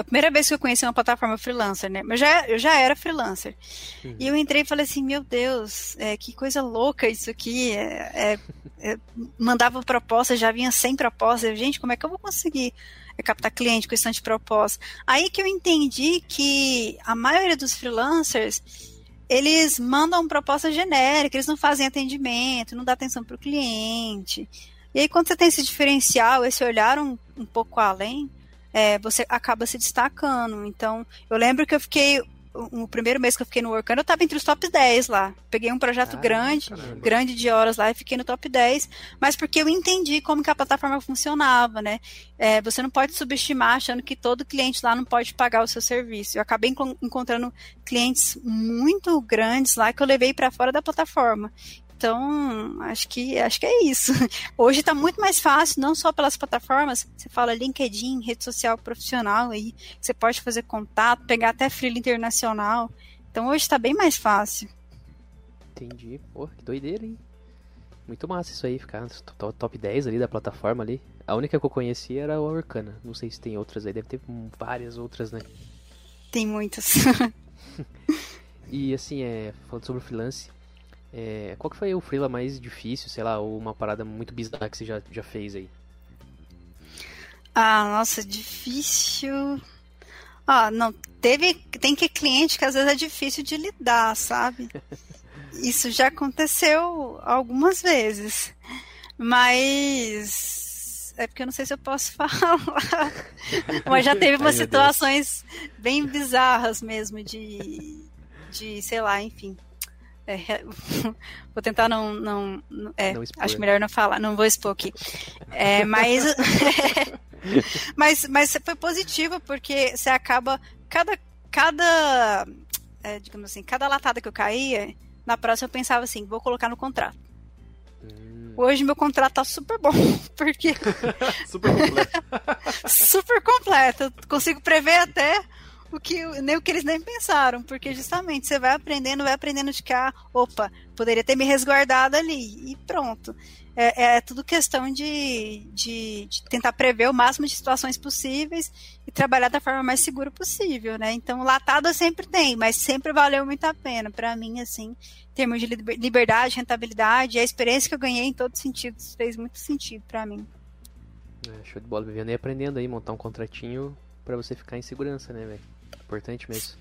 a primeira vez que eu conheci uma plataforma freelancer, né? Mas já, eu já era freelancer. Uhum. E eu entrei e falei assim, meu Deus, é, que coisa louca isso aqui. É, é, mandava proposta, já vinha sem proposta. Gente, como é que eu vou conseguir é, captar cliente com esse de proposta? Aí que eu entendi que a maioria dos freelancers eles mandam proposta genérica, eles não fazem atendimento, não dá atenção para o cliente. E aí, quando você tem esse diferencial, esse olhar um, um pouco além, é, você acaba se destacando. Então, eu lembro que eu fiquei o primeiro mês que eu fiquei no Workano, eu estava entre os top 10 lá. Peguei um projeto ah, grande, caramba. grande de horas lá e fiquei no top 10, mas porque eu entendi como que a plataforma funcionava, né? É, você não pode subestimar achando que todo cliente lá não pode pagar o seu serviço. Eu acabei encontrando clientes muito grandes lá que eu levei para fora da plataforma. Então, acho que acho que é isso. (laughs) Hoje está muito mais fácil, não só pelas plataformas, você fala LinkedIn, rede social profissional aí, você pode fazer contato, pegar até freela internacional. Então hoje está bem mais fácil. Entendi. Pô, que doideira, hein? Muito massa isso aí, ficar top 10 ali da plataforma ali. A única que eu conhecia era a Orkana. Não sei se tem outras aí, deve ter várias outras, né? Tem muitas. (laughs) e assim, é, falando sobre o freelance, é, qual que foi o freela mais difícil, sei lá, ou uma parada muito bizarra que você já, já fez aí? Ah, nossa, difícil. Ah, não, teve. Tem que cliente que às vezes é difícil de lidar, sabe? (laughs) Isso já aconteceu algumas vezes. Mas. É porque eu não sei se eu posso (laughs) falar. Mas já teve (laughs) umas situações bem bizarras mesmo de. De, sei lá, enfim. É, (laughs) vou tentar não. não, é, não acho melhor não falar, não vou expor aqui. É, mas. (laughs) mas, mas foi positivo, porque você acaba. Cada. cada é, digamos assim, cada latada que eu caía, na próxima eu pensava assim, vou colocar no contrato. Hum. Hoje meu contrato tá super bom, (laughs) porque. super completo. super completo. Eu consigo prever até o que nem o que eles nem pensaram, porque justamente você vai aprendendo, vai aprendendo de cá, opa, poderia ter me resguardado ali e pronto. É, é tudo questão de, de, de, tentar prever o máximo de situações possíveis e trabalhar da forma mais segura possível, né? Então, latado sempre tem, mas sempre valeu muito a pena para mim, assim, em termos de liberdade, rentabilidade, a experiência que eu ganhei em todos os sentidos fez muito sentido para mim. É, show de bola, vivendo e aprendendo aí, montar um contratinho para você ficar em segurança, né, velho? Importante mesmo.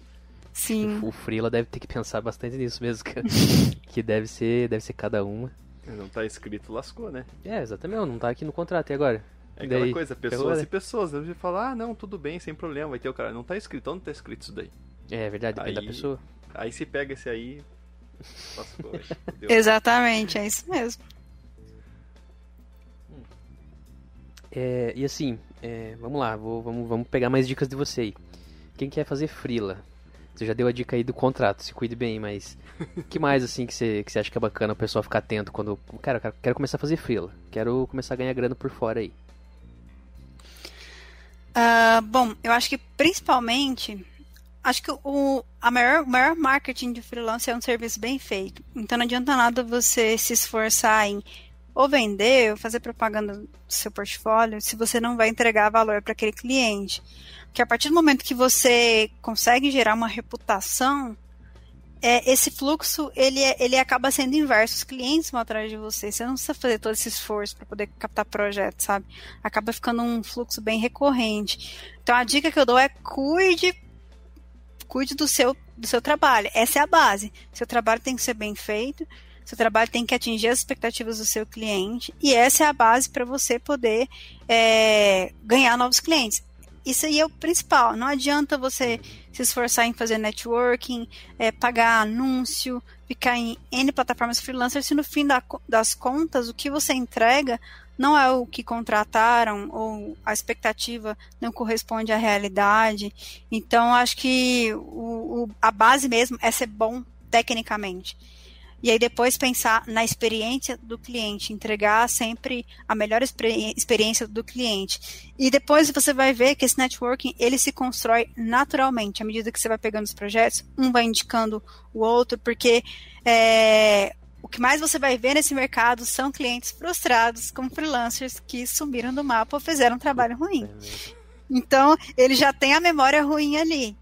Sim. O, o Freela deve ter que pensar bastante nisso mesmo, que, (laughs) que deve ser, deve ser cada uma. Não tá escrito, lascou, né? É, exatamente, não tá aqui no contrato, e agora? É aquela daí, coisa, pessoas e pessoas. Você fala, ah, não, tudo bem, sem problema, vai ter o cara. Não tá escrito, onde tá escrito isso daí? É, é verdade, depende aí, da pessoa. Aí se pega esse aí. Lascou, (laughs) Exatamente, é isso mesmo. É, e assim, é, vamos lá, vou, vamos, vamos pegar mais dicas de você aí. Quem quer fazer frila? Você já deu a dica aí do contrato, se cuide bem, mas que mais assim que você, que você acha que é bacana o pessoal ficar atento quando. Cara, quero, quero começar a fazer frila. Quero começar a ganhar grana por fora aí. Uh, bom, eu acho que principalmente. Acho que o, a maior, o maior marketing de freelance é um serviço bem feito. Então não adianta nada você se esforçar em ou vender ou fazer propaganda do seu portfólio se você não vai entregar valor para aquele cliente. Porque a partir do momento que você consegue gerar uma reputação, é, esse fluxo ele, é, ele acaba sendo inverso. Os clientes vão atrás de você. Você não precisa fazer todo esse esforço para poder captar projetos, sabe? Acaba ficando um fluxo bem recorrente. Então a dica que eu dou é cuide, cuide do seu, do seu trabalho. Essa é a base. Seu trabalho tem que ser bem feito. Seu trabalho tem que atingir as expectativas do seu cliente e essa é a base para você poder é, ganhar novos clientes isso aí é o principal. Não adianta você se esforçar em fazer networking, é, pagar anúncio, ficar em N plataformas freelancer, se no fim da, das contas o que você entrega não é o que contrataram ou a expectativa não corresponde à realidade. Então, acho que o, o, a base mesmo é ser bom tecnicamente. E aí depois pensar na experiência do cliente, entregar sempre a melhor experiência do cliente. E depois você vai ver que esse networking, ele se constrói naturalmente, à medida que você vai pegando os projetos, um vai indicando o outro, porque é, o que mais você vai ver nesse mercado são clientes frustrados com freelancers que sumiram do mapa ou fizeram um trabalho ruim. Então, ele já tem a memória ruim ali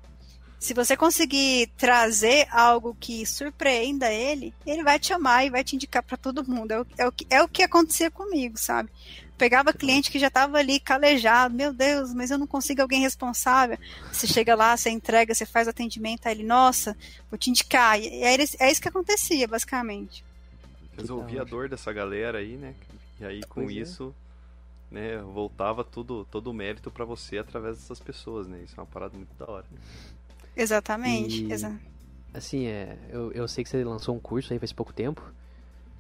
se você conseguir trazer algo que surpreenda ele, ele vai te amar e vai te indicar para todo mundo. É o, é, o que, é o que acontecia comigo, sabe? Pegava cliente que já estava ali calejado, meu Deus, mas eu não consigo alguém responsável. Você chega lá, você entrega, você faz atendimento, aí ele, nossa, vou te indicar. E é, é isso que acontecia, basicamente. Resolvia a dor dessa galera aí, né? E aí com pois é. isso, é. né, voltava tudo, todo o mérito para você através dessas pessoas, né? Isso é uma parada muito da hora. Exatamente. E, exa assim, é, eu, eu sei que você lançou um curso aí faz pouco tempo.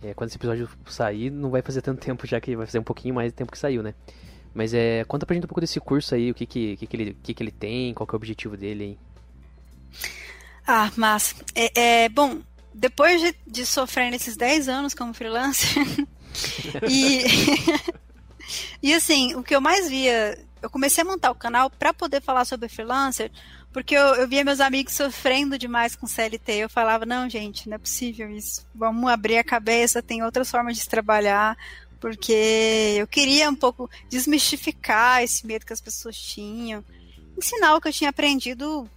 É, quando esse episódio sair, não vai fazer tanto (laughs) tempo, já que vai fazer um pouquinho mais de tempo que saiu, né? Mas é, conta pra gente um pouco desse curso aí, o que que, que, que, ele, que, que ele tem, qual que é o objetivo dele aí. Ah, mas é, é, bom, depois de, de sofrer nesses 10 anos como freelancer, (laughs) e, (laughs) e assim, o que eu mais via, eu comecei a montar o canal para poder falar sobre freelancer, porque eu, eu via meus amigos sofrendo demais com CLT. Eu falava, não, gente, não é possível isso. Vamos abrir a cabeça, tem outras formas de trabalhar. Porque eu queria um pouco desmistificar esse medo que as pessoas tinham. Ensinar o que eu tinha aprendido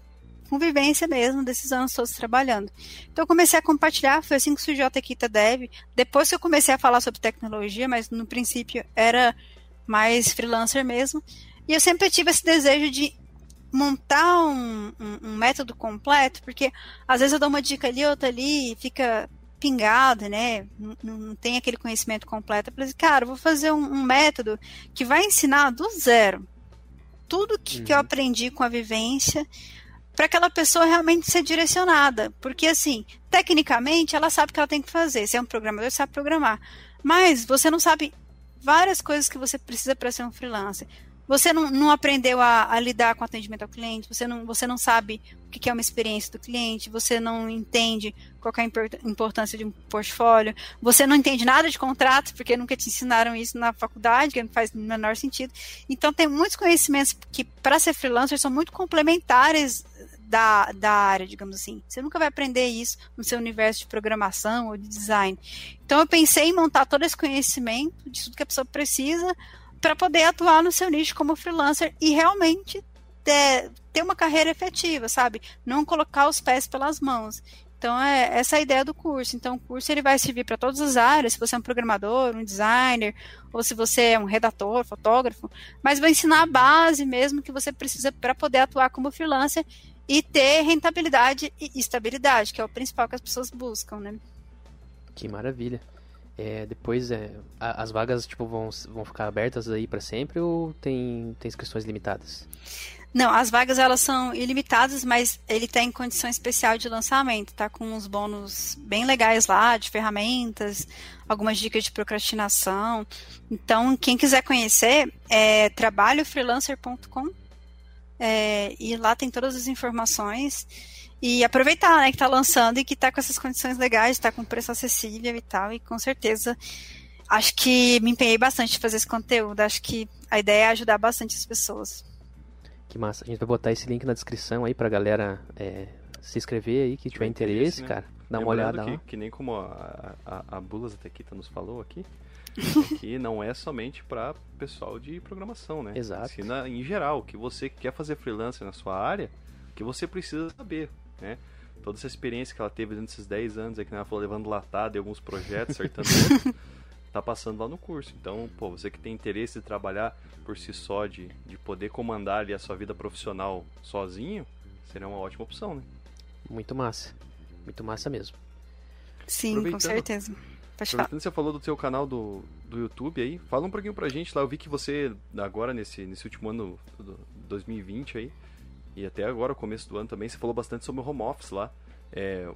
com vivência mesmo, desses anos todos trabalhando. Então eu comecei a compartilhar, foi assim que surgiu a Tequita Dev. Depois que eu comecei a falar sobre tecnologia, mas no princípio era mais freelancer mesmo E eu sempre tive esse desejo de montar um, um, um, método completo, porque às vezes eu dou uma dica ali, outra ali, e fica pingado, né? Não, não, tem aquele conhecimento completo. Eu falei, assim, cara, vou fazer um, um, método que vai ensinar do zero tudo que, uhum. que eu uhum. aprendi com a vivência para aquela pessoa realmente ser direcionada. Porque, assim, tecnicamente, ela sabe o que ela tem que fazer. Se é um programador, sabe programar. Mas você não sabe várias coisas que você precisa para ser um freelancer. Você não, não aprendeu a, a, lidar com atendimento ao cliente, você não, você não sabe o que é uma experiência do cliente, você não entende qual é a importância de um portfólio, você não entende nada de contrato, porque nunca te ensinaram isso na faculdade, que não faz o menor sentido. Então, tem muitos conhecimentos que, para ser freelancer, são muito complementares da, da área, digamos assim. Você nunca vai aprender isso no seu universo de programação ou de design. Então, eu pensei em montar todo esse conhecimento de tudo que a pessoa precisa para poder atuar no seu nicho como freelancer e realmente ter, ter uma carreira efetiva, sabe? Não colocar os pés pelas mãos. Então, é essa é a ideia do curso. Então, o curso ele vai servir para todas as áreas, se você é um programador, um designer, ou se você é um redator, fotógrafo, mas vai ensinar a base mesmo que você precisa para poder atuar como freelancer e ter rentabilidade e estabilidade, que é o principal que as pessoas buscam, né? Que maravilha. É, depois é, as vagas tipo vão, vão ficar abertas aí para sempre ou tem, tem inscrições limitadas? Não, as vagas elas são ilimitadas, mas ele tem condição especial de lançamento, tá com uns bônus bem legais lá, de ferramentas, algumas dicas de procrastinação. Então, quem quiser conhecer, é trabalhofreelancer.com é, e lá tem todas as informações. E aproveitar, né, que está lançando e que está com essas condições legais, está com preço acessível e tal, e com certeza acho que me empenhei bastante em fazer esse conteúdo. Acho que a ideia é ajudar bastante as pessoas. Que massa. A gente vai botar esse link na descrição aí pra galera é, se inscrever aí, que tiver interesse, né? cara. Dá uma olhada que, lá. Que nem como a, a, a Bulas até aqui nos falou aqui, (laughs) que não é somente para pessoal de programação, né? Exato. Ensina em geral, que você quer fazer freelancer na sua área, que você precisa saber né? Toda essa experiência que ela teve durante esses 10 anos, aí que ela falou levando latada em alguns projetos, acertando (laughs) tá passando lá no curso. Então, pô, você que tem interesse de trabalhar por si só, de, de poder comandar ali a sua vida profissional sozinho, seria uma ótima opção, né? Muito massa. Muito massa mesmo. Sim, com certeza. Pode aproveitando você falou do seu canal do, do YouTube aí, fala um pouquinho pra gente lá. Eu vi que você, agora nesse, nesse último ano, 2020 aí, e até agora, o começo do ano também, você falou bastante sobre o home office lá. É,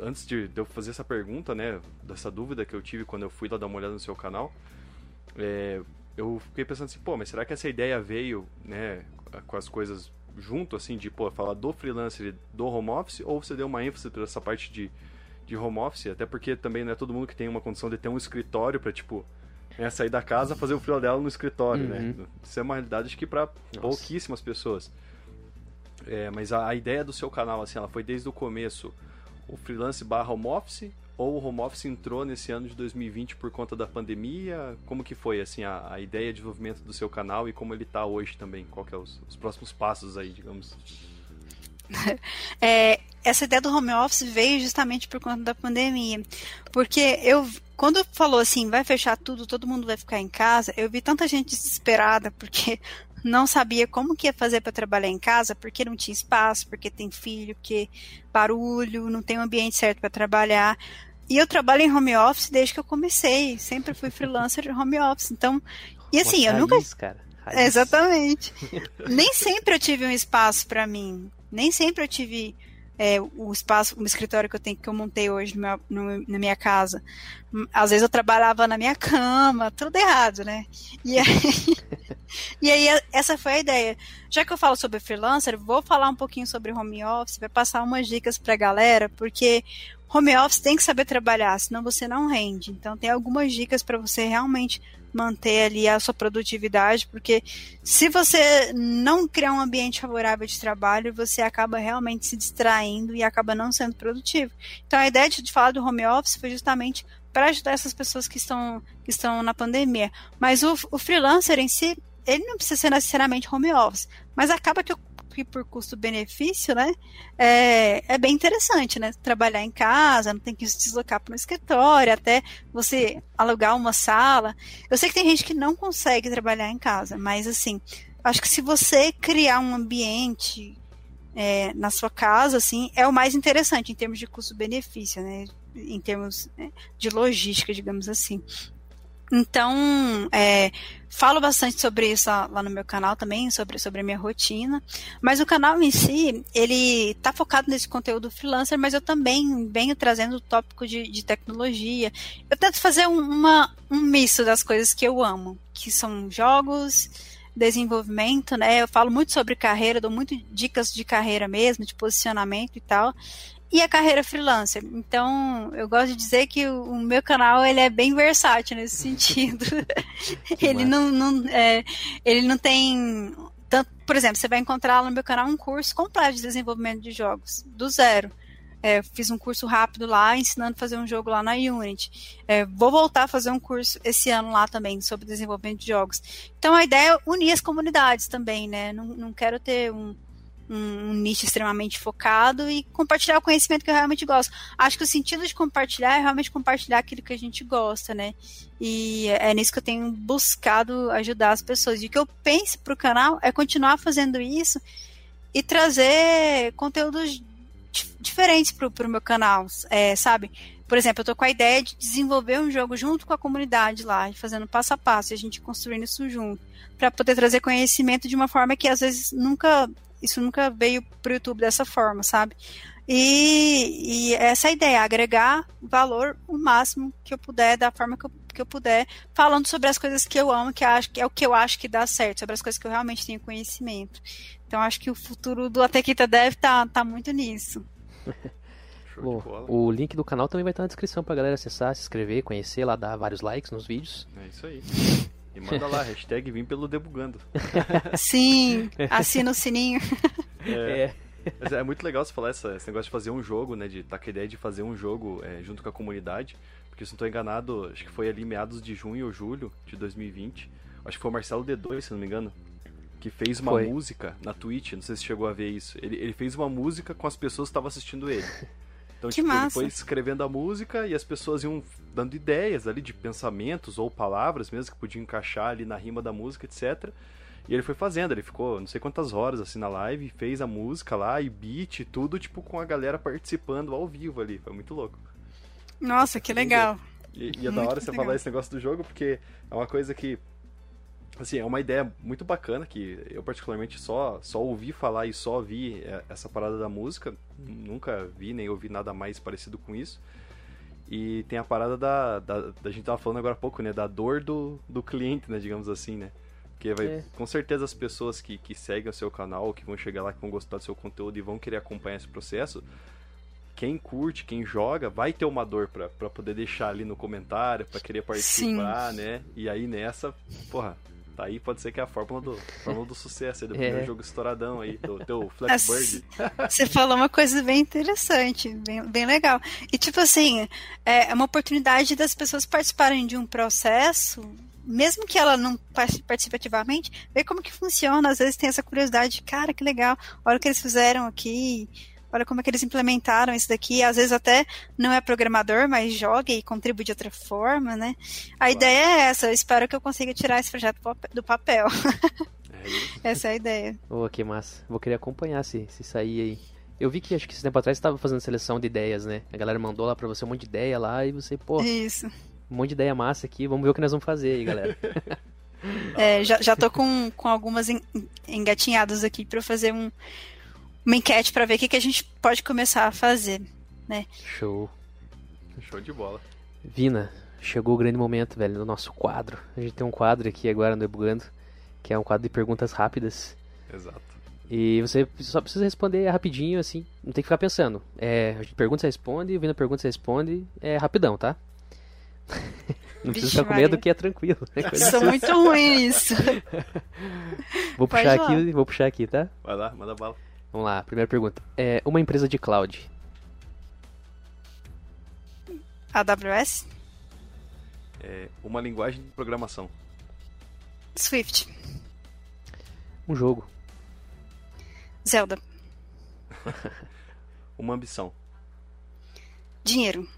antes de, eu fazer essa pergunta, né, dessa dúvida que eu tive quando eu fui lá dar uma olhada no seu canal, é, eu fiquei pensando assim, pô, mas será que essa ideia veio, né, com as coisas junto, assim, de, pô, falar do freelancer e do home office, ou você deu uma ênfase para essa parte de, de home office, até porque também não é todo mundo que tem uma condição de ter um escritório para tipo, né, sair da casa fazer o frio dela no escritório, né? uhum. né? Isso é uma realidade, que para pouquíssimas pessoas. É, mas a, a, ideia do seu canal, assim, ela foi desde o começo o freelance barra home office ou o home office entrou nesse ano de 2020 por conta da pandemia? Como que foi, assim, a, a ideia de desenvolvimento do seu canal e como ele está hoje também? Qual que é os, os próximos passos aí, digamos? (laughs) É, essa ideia do home office veio justamente por conta da pandemia. Porque eu, quando falou assim, vai fechar tudo, todo mundo vai ficar em casa, eu vi tanta gente desesperada, porque não sabia como que ia fazer para trabalhar em casa, porque não tinha espaço, porque tem filho, porque barulho, não tem um ambiente certo para trabalhar. E eu trabalho em home office desde que eu comecei, sempre fui freelancer de home office. Então, e assim, eu raiz, nunca cara. Raiz. Exatamente. nem sempre eu tive um espaço para mim. Nem sempre eu tive é, o espaço, o escritório que eu tenho que eu montei hoje no meu, no, na minha casa. Às vezes eu trabalhava na minha cama, tudo errado, né? E aí, (laughs) e aí essa foi a ideia. Já que eu falo sobre freelancer, vou falar um pouquinho sobre home office, vai passar umas dicas pra galera, porque home office tem que saber trabalhar, senão você não rende. Então tem algumas dicas para você realmente manter ali a sua produtividade, porque se você não criar um ambiente favorável de trabalho, você acaba realmente se distraindo e acaba não sendo produtivo. Então a ideia de falar do home office foi justamente para ajudar essas pessoas que estão, que estão na pandemia. Mas o, o freelancer em si, ele não precisa ser necessariamente home office, mas acaba que que por custo-benefício, né, é, é bem interessante, né? Trabalhar em casa, não tem que se deslocar para um escritório, até você alugar uma sala. Eu sei que tem gente que não consegue trabalhar em casa, mas assim, acho que se você criar um ambiente é, na sua casa, assim, é o mais interessante em termos de custo-benefício, né? Em termos né, de logística, digamos assim. Então, é, falo bastante sobre isso lá no meu canal também, sobre, sobre a minha rotina. Mas o canal em si, ele tá focado nesse conteúdo freelancer, mas eu também venho trazendo o tópico de, de tecnologia. Eu tento fazer uma, um misto das coisas que eu amo, que são jogos, desenvolvimento, né? Eu falo muito sobre carreira, dou muito dicas de carreira mesmo, de posicionamento e tal e a carreira freelancer. Então, eu gosto de dizer que o, o meu canal ele é bem versátil nesse sentido. (laughs) ele não, não é, ele não tem tanto, por exemplo, você vai encontrar lá no meu canal um curso completo de desenvolvimento de jogos, do zero. É, fiz um curso rápido lá, ensinando a fazer um jogo lá na Unity. É, vou voltar a fazer um curso esse ano lá também, sobre desenvolvimento de jogos. Então a ideia é unir as comunidades também, né? Não, não quero ter um, um, um, nicho extremamente focado e compartilhar o conhecimento que eu realmente gosto. Acho que o sentido de compartilhar é realmente compartilhar aquilo que a gente gosta, né? E é nisso que eu tenho buscado ajudar as pessoas. E o que eu penso para o canal é continuar fazendo isso e trazer conteúdos diferentes para o meu canal, é, sabe? Por exemplo, eu tô com a ideia de desenvolver um jogo junto com a comunidade lá, fazendo passo a passo, e a gente construindo isso junto, para poder trazer conhecimento de uma forma que às vezes nunca isso nunca veio pro YouTube dessa forma, sabe? E, e essa é a ideia, agregar valor o máximo que eu puder, da forma que eu, que eu puder, falando sobre as coisas que eu amo, que, acho, que é o que eu acho que dá certo, sobre as coisas que eu realmente tenho conhecimento. Então acho que o futuro do Atequita deve estar tá, tá muito nisso. (laughs) Bom, o link do canal também vai estar na descrição pra galera acessar, se inscrever, conhecer, lá dar vários likes nos vídeos. É isso aí. (laughs) E manda lá, (laughs) hashtag vim pelo debugando. (laughs) Sim, assina o sininho. (laughs) É. é. Mas é muito legal você falar essa, esse negócio de fazer um jogo, né? De tá com a ideia de fazer um jogo é, junto com a comunidade. Porque se não estou enganado, acho que foi ali meados de junho ou julho de 2020. Acho que foi o Marcelo D2, se não me engano. Que fez uma foi. música na Twitch, não sei se chegou a ver isso. Ele, ele fez uma música com as pessoas que estavam assistindo ele. Então, que tipo, massa. ele foi escrevendo a música e as pessoas iam dando ideias ali de pensamentos ou palavras mesmo que podiam encaixar ali na rima da música, etc. E ele foi fazendo, ele ficou não sei quantas horas assim na live, fez a música lá e beat, tudo tipo com a galera participando ao vivo ali. Foi muito louco. Nossa, que legal. E, e é da hora você legal. falar esse negócio do jogo, porque é uma coisa que assim, é uma ideia muito bacana que eu particularmente só só ouvi falar e só vi é, essa parada da música, nunca vi nem ouvi nada mais parecido com isso. E tem a parada da, da, da gente tava falando agora há pouco, né, da dor do, do cliente, né, digamos assim, né? Porque vai, é. com certeza as pessoas que, que seguem o seu canal, que vão chegar lá, que vão gostar do seu conteúdo e vão querer acompanhar esse processo, quem curte, quem joga, vai ter uma dor pra, pra poder deixar ali no comentário, pra querer participar, Sim. né? E aí nessa, porra, Tá aí pode ser que é a fórmula do, fórmula do sucesso aí, do é. primeiro jogo estouradão aí, do teu Blackbird. Você falou uma coisa bem interessante, bem, bem legal. E tipo assim, é, é uma oportunidade das pessoas participarem de um processo mesmo que ela não participe ativamente, ver como que funciona. Às vezes tem essa curiosidade, cara, que legal, olha o que eles fizeram aqui, olha como é que eles implementaram isso daqui. Às vezes até não é programador, mas joga e contribui de outra forma, né? A claro. ideia é essa. Eu espero que eu consiga tirar esse projeto do papel. É (laughs) essa é a ideia. Oh, que massa. Vou querer acompanhar se, se sair aí. Eu vi que acho que esse tempo atrás você estava fazendo seleção de ideias, né? A galera mandou lá pra você um monte de ideia lá e você, pô. Isso. Um monte de ideia massa aqui, vamos ver o que nós vamos fazer aí, galera. (laughs) é, já, já tô com, com algumas engatinhadas aqui para fazer um, uma enquete para ver o que, que a gente pode começar a fazer, né? Show. Show de bola. Vina, chegou o grande momento, velho, no nosso quadro. A gente tem um quadro aqui agora no Debugando, que é um quadro de perguntas rápidas. Exato. E você só precisa responder rapidinho, assim, não tem que ficar pensando. É, a gente pergunta, você responde, o Vina pergunta, você responde, é rapidão, tá? (laughs) Não precisa ficar com medo que é tranquilo. É Sou assim. muito ruim isso. vou puxar aqui, vou puxar aqui, tá? Vai lá, manda bala. Vamos lá, primeira pergunta. É uma empresa de cloud. AWS? É uma linguagem de programação. Swift. Um jogo. Zelda. (laughs) uma ambição. Dinheiro.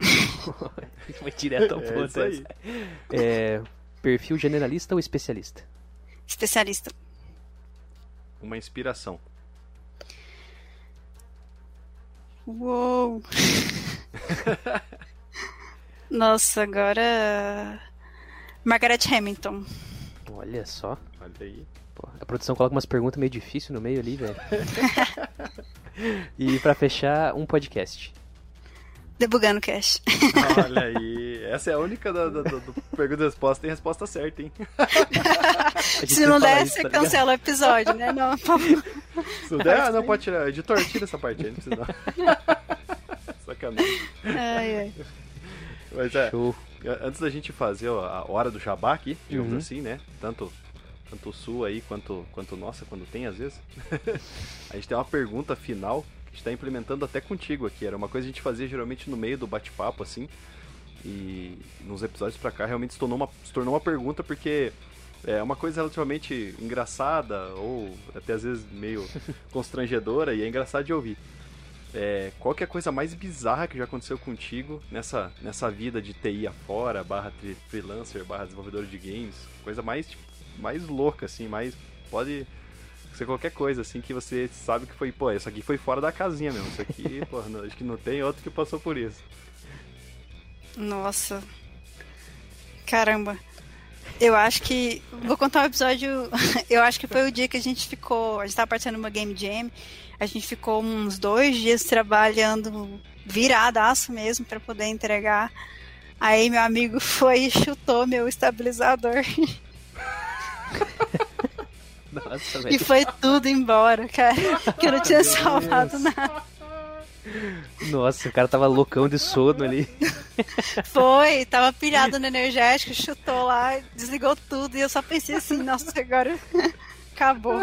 (laughs) Foi direto ao é ponto. É, é, perfil generalista ou especialista? Especialista. uma inspiração. Uou! Nossa, agora. Margaret Hamilton. Olha só. Olha aí. A produção coloca umas perguntas meio difíceis no meio ali, velho. (laughs) e pra fechar, um podcast. Debugando Cash. Olha aí. Essa é a única da, da, do, do pergunta e resposta. Tem resposta certa, hein? (laughs) Se não der, você tá cancela o episódio, né? Não, Se não der, ah, não pode tirar. Editor, tira essa parte aí, não precisa não. (laughs) Sacanagem. Ai, ai. Mas é, Show. antes da gente fazer a hora do jabá aqui, digamos Uhum. assim, né? Tanto, tanto o sul aí quanto, quanto nossa, quando tem às vezes. (laughs) a gente tem uma pergunta final que a gente tá implementando até contigo aqui. Era uma coisa que a gente fazia geralmente no meio do bate-papo, assim. E nos episódios pra cá realmente se tornou uma, se tornou uma pergunta porque é uma coisa relativamente engraçada ou até às vezes meio (laughs) constrangedora e é engraçado de ouvir. É, qual que é a coisa mais bizarra que já aconteceu contigo nessa, nessa vida de TI afora, barra freelancer, barra desenvolvedor de games? Coisa mais, tipo, mais louca, assim, mais. Pode ser qualquer coisa, assim, que você sabe que foi, pô, isso aqui foi fora da casinha mesmo. Isso aqui, (laughs) pô, não- acho que não tem outro que passou por isso. Nossa. Caramba. Eu acho que. Vou contar um episódio. (laughs) Eu acho que foi o dia que a gente ficou. A gente tava participando de uma Game Jam. A gente ficou uns dois dias trabalhando viradaço mesmo pra poder entregar. Aí meu amigo (laughs) foi e chutou meu estabilizador. (laughs) Nossa, E foi tudo embora, cara. Que eu não tinha salvado nada. Nossa, o cara tava loucão de sono ali. (laughs) Foi, tava pilhado no energético, chutou lá, desligou tudo. E eu só pensei assim, nossa, agora (laughs) acabou.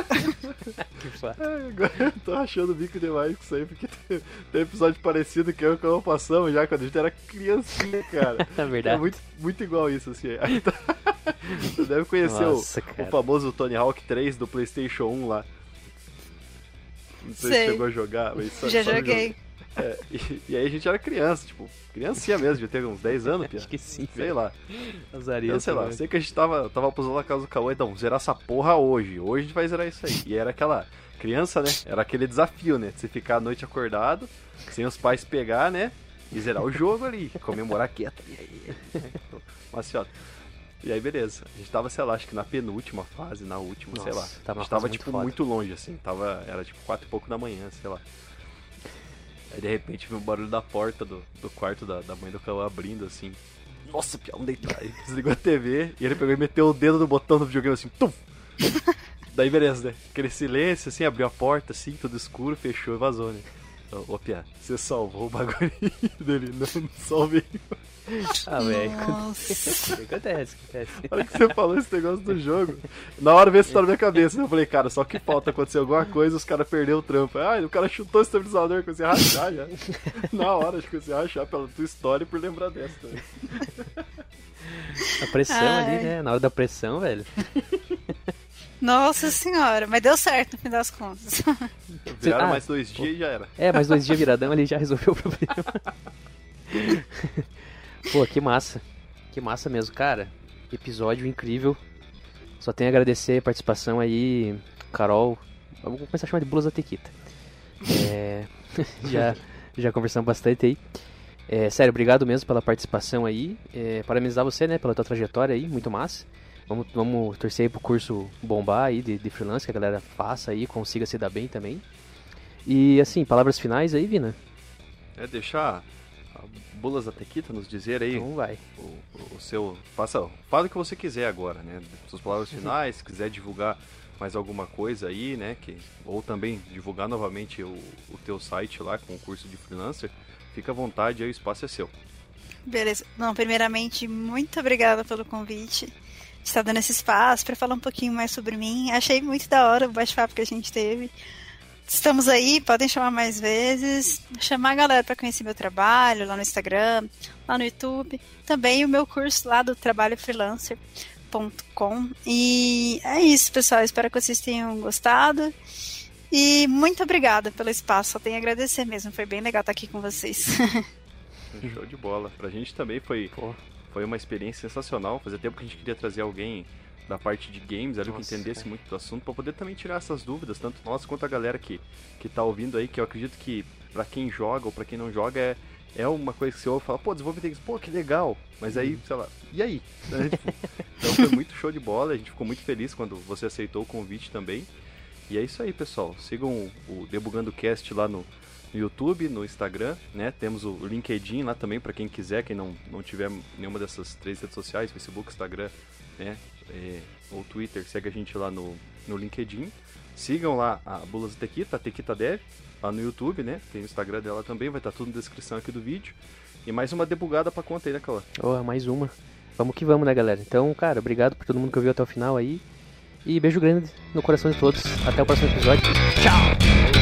Que foda. É, agora eu tô achando o bico demais com isso aí, porque tem, tem episódio parecido que eu que eu passamos já quando a gente era criancinha, cara. (laughs) É verdade. É muito, muito igual isso, assim. Aí tá- Você deve conhecer o- Nossa, o, cara. famoso Tony Hawk 3 do PlayStation 1 lá. Não sei, se Sei. chegou a jogar, mas só- Já só joguei. É, e, e aí a gente era criança, tipo, criancinha mesmo, devia ter uns 10 anos, Pia. (laughs) Acho que sim, Sei velho. lá. Azaria, sei lá, sei que a gente tava, tava posando na casa do Cauã, então, zerar essa porra hoje. Hoje a gente vai zerar isso aí. E era aquela criança, né? Era aquele desafio, né? De você ficar a noite acordado, sem os pais pegar, né? E zerar o jogo ali, comemorar quieto. E aí? Assim, ó. E aí, beleza. A gente tava, sei lá, acho que na penúltima fase, na última, sei lá. Nossa, a gente tava, tipo, foda. muito longe, assim. Tava, era tipo quatro e pouco da manhã, sei lá. Aí de repente veio o barulho da porta do, do quarto da, da mãe do Cauã abrindo, assim. Nossa, pião, deitar. Aí desligou a TV e ele pegou e meteu o dedo no botão do videogame assim, tum! (laughs) Daí beleza, né? Aquele silêncio, assim, abriu a porta, assim, tudo escuro, fechou e vazou, né? Ô, você salvou o bagulho (laughs) dele? Não, não salvei. Ah, velho. Nossa. (laughs) Acontece, acontece. A hora que você falou esse negócio do jogo, na hora veio isso tá na minha cabeça. Eu falei, cara, só que falta acontecer alguma coisa, os caras perderam o trampo. Ah, o cara chutou o estabilizador, comecei a rachar já. (laughs) Na hora, acho que comecei a rachar pela tua história e por lembrar dessa também. A pressão Ai. ali, né? Na hora da pressão, velho. Nossa senhora, mas deu certo no fim das contas. (laughs) Viraram Ah, mais dois dias e já era. É, mas dois dias viradão ele já resolveu o problema. (laughs) Pô, que massa. Que massa mesmo, cara. Episódio incrível. Só tenho a agradecer a participação aí, Carol. Vamos começar a chamar de Blusa Tequita. É, (laughs) já, já conversamos bastante aí. É, sério, obrigado mesmo pela participação aí. É, parabenizar você, né, pela tua trajetória aí, muito massa. Vamos, vamos torcer aí pro curso bombar aí de, de freelance, que a galera faça aí, consiga se dar bem também. E assim, palavras finais aí, Vina? É deixar a Bulas da Tequita nos dizer aí Então vai. o, o seu. Faça, fala o que você quiser agora, né? Suas palavras (laughs) finais, se quiser divulgar mais alguma coisa aí, né? Que, ou também divulgar novamente o, o teu site lá com o curso de freelancer, fica à vontade aí, o espaço é seu. Beleza. Não, primeiramente, muito obrigada pelo convite. Estar dando esse espaço para falar um pouquinho mais sobre mim. Achei muito da hora o bate-papo que a gente teve. Estamos aí, podem chamar mais vezes. Chamar a galera para conhecer meu trabalho lá no Instagram, lá no YouTube. Também o meu curso lá do trabalho freelancer.com. E é isso, pessoal. Espero que vocês tenham gostado. E muito obrigada pelo espaço. Só tenho a agradecer mesmo. Foi bem legal estar aqui com vocês. (laughs) Show de bola. Pra gente também foi, Pô. Foi uma experiência sensacional. Fazia tempo que a gente queria trazer alguém da parte de games, ali que entendesse cara. muito do assunto, para poder também tirar essas dúvidas, tanto nós quanto a galera que, que tá ouvindo aí, que eu acredito que para quem joga ou para quem não joga é, é uma coisa que você ouve e fala, pô, desenvolver games, pô, que legal, mas aí, sei lá, e aí? (laughs) Né, tipo, então foi muito show de bola, a gente ficou muito feliz quando você aceitou o convite também. E é isso aí, pessoal. Sigam o, o Debugando Cast lá no, no YouTube, no Instagram, né? Temos o LinkedIn lá também para quem quiser, quem não, não tiver nenhuma dessas três redes sociais, Facebook, Instagram, né? É, ou Twitter, segue a gente lá no, no LinkedIn. Sigam lá a Bulas Tequita, a Tequita Dev, lá no YouTube, né? Tem o Instagram dela também, vai estar tudo na descrição aqui do vídeo. E mais uma debugada pra conta aí, né, Cauã? Oh, mais uma. Vamos que vamos, né, galera? Então, cara, obrigado por todo mundo que ouviu até o final aí. E beijo grande no coração de todos. Até o próximo episódio. Tchau!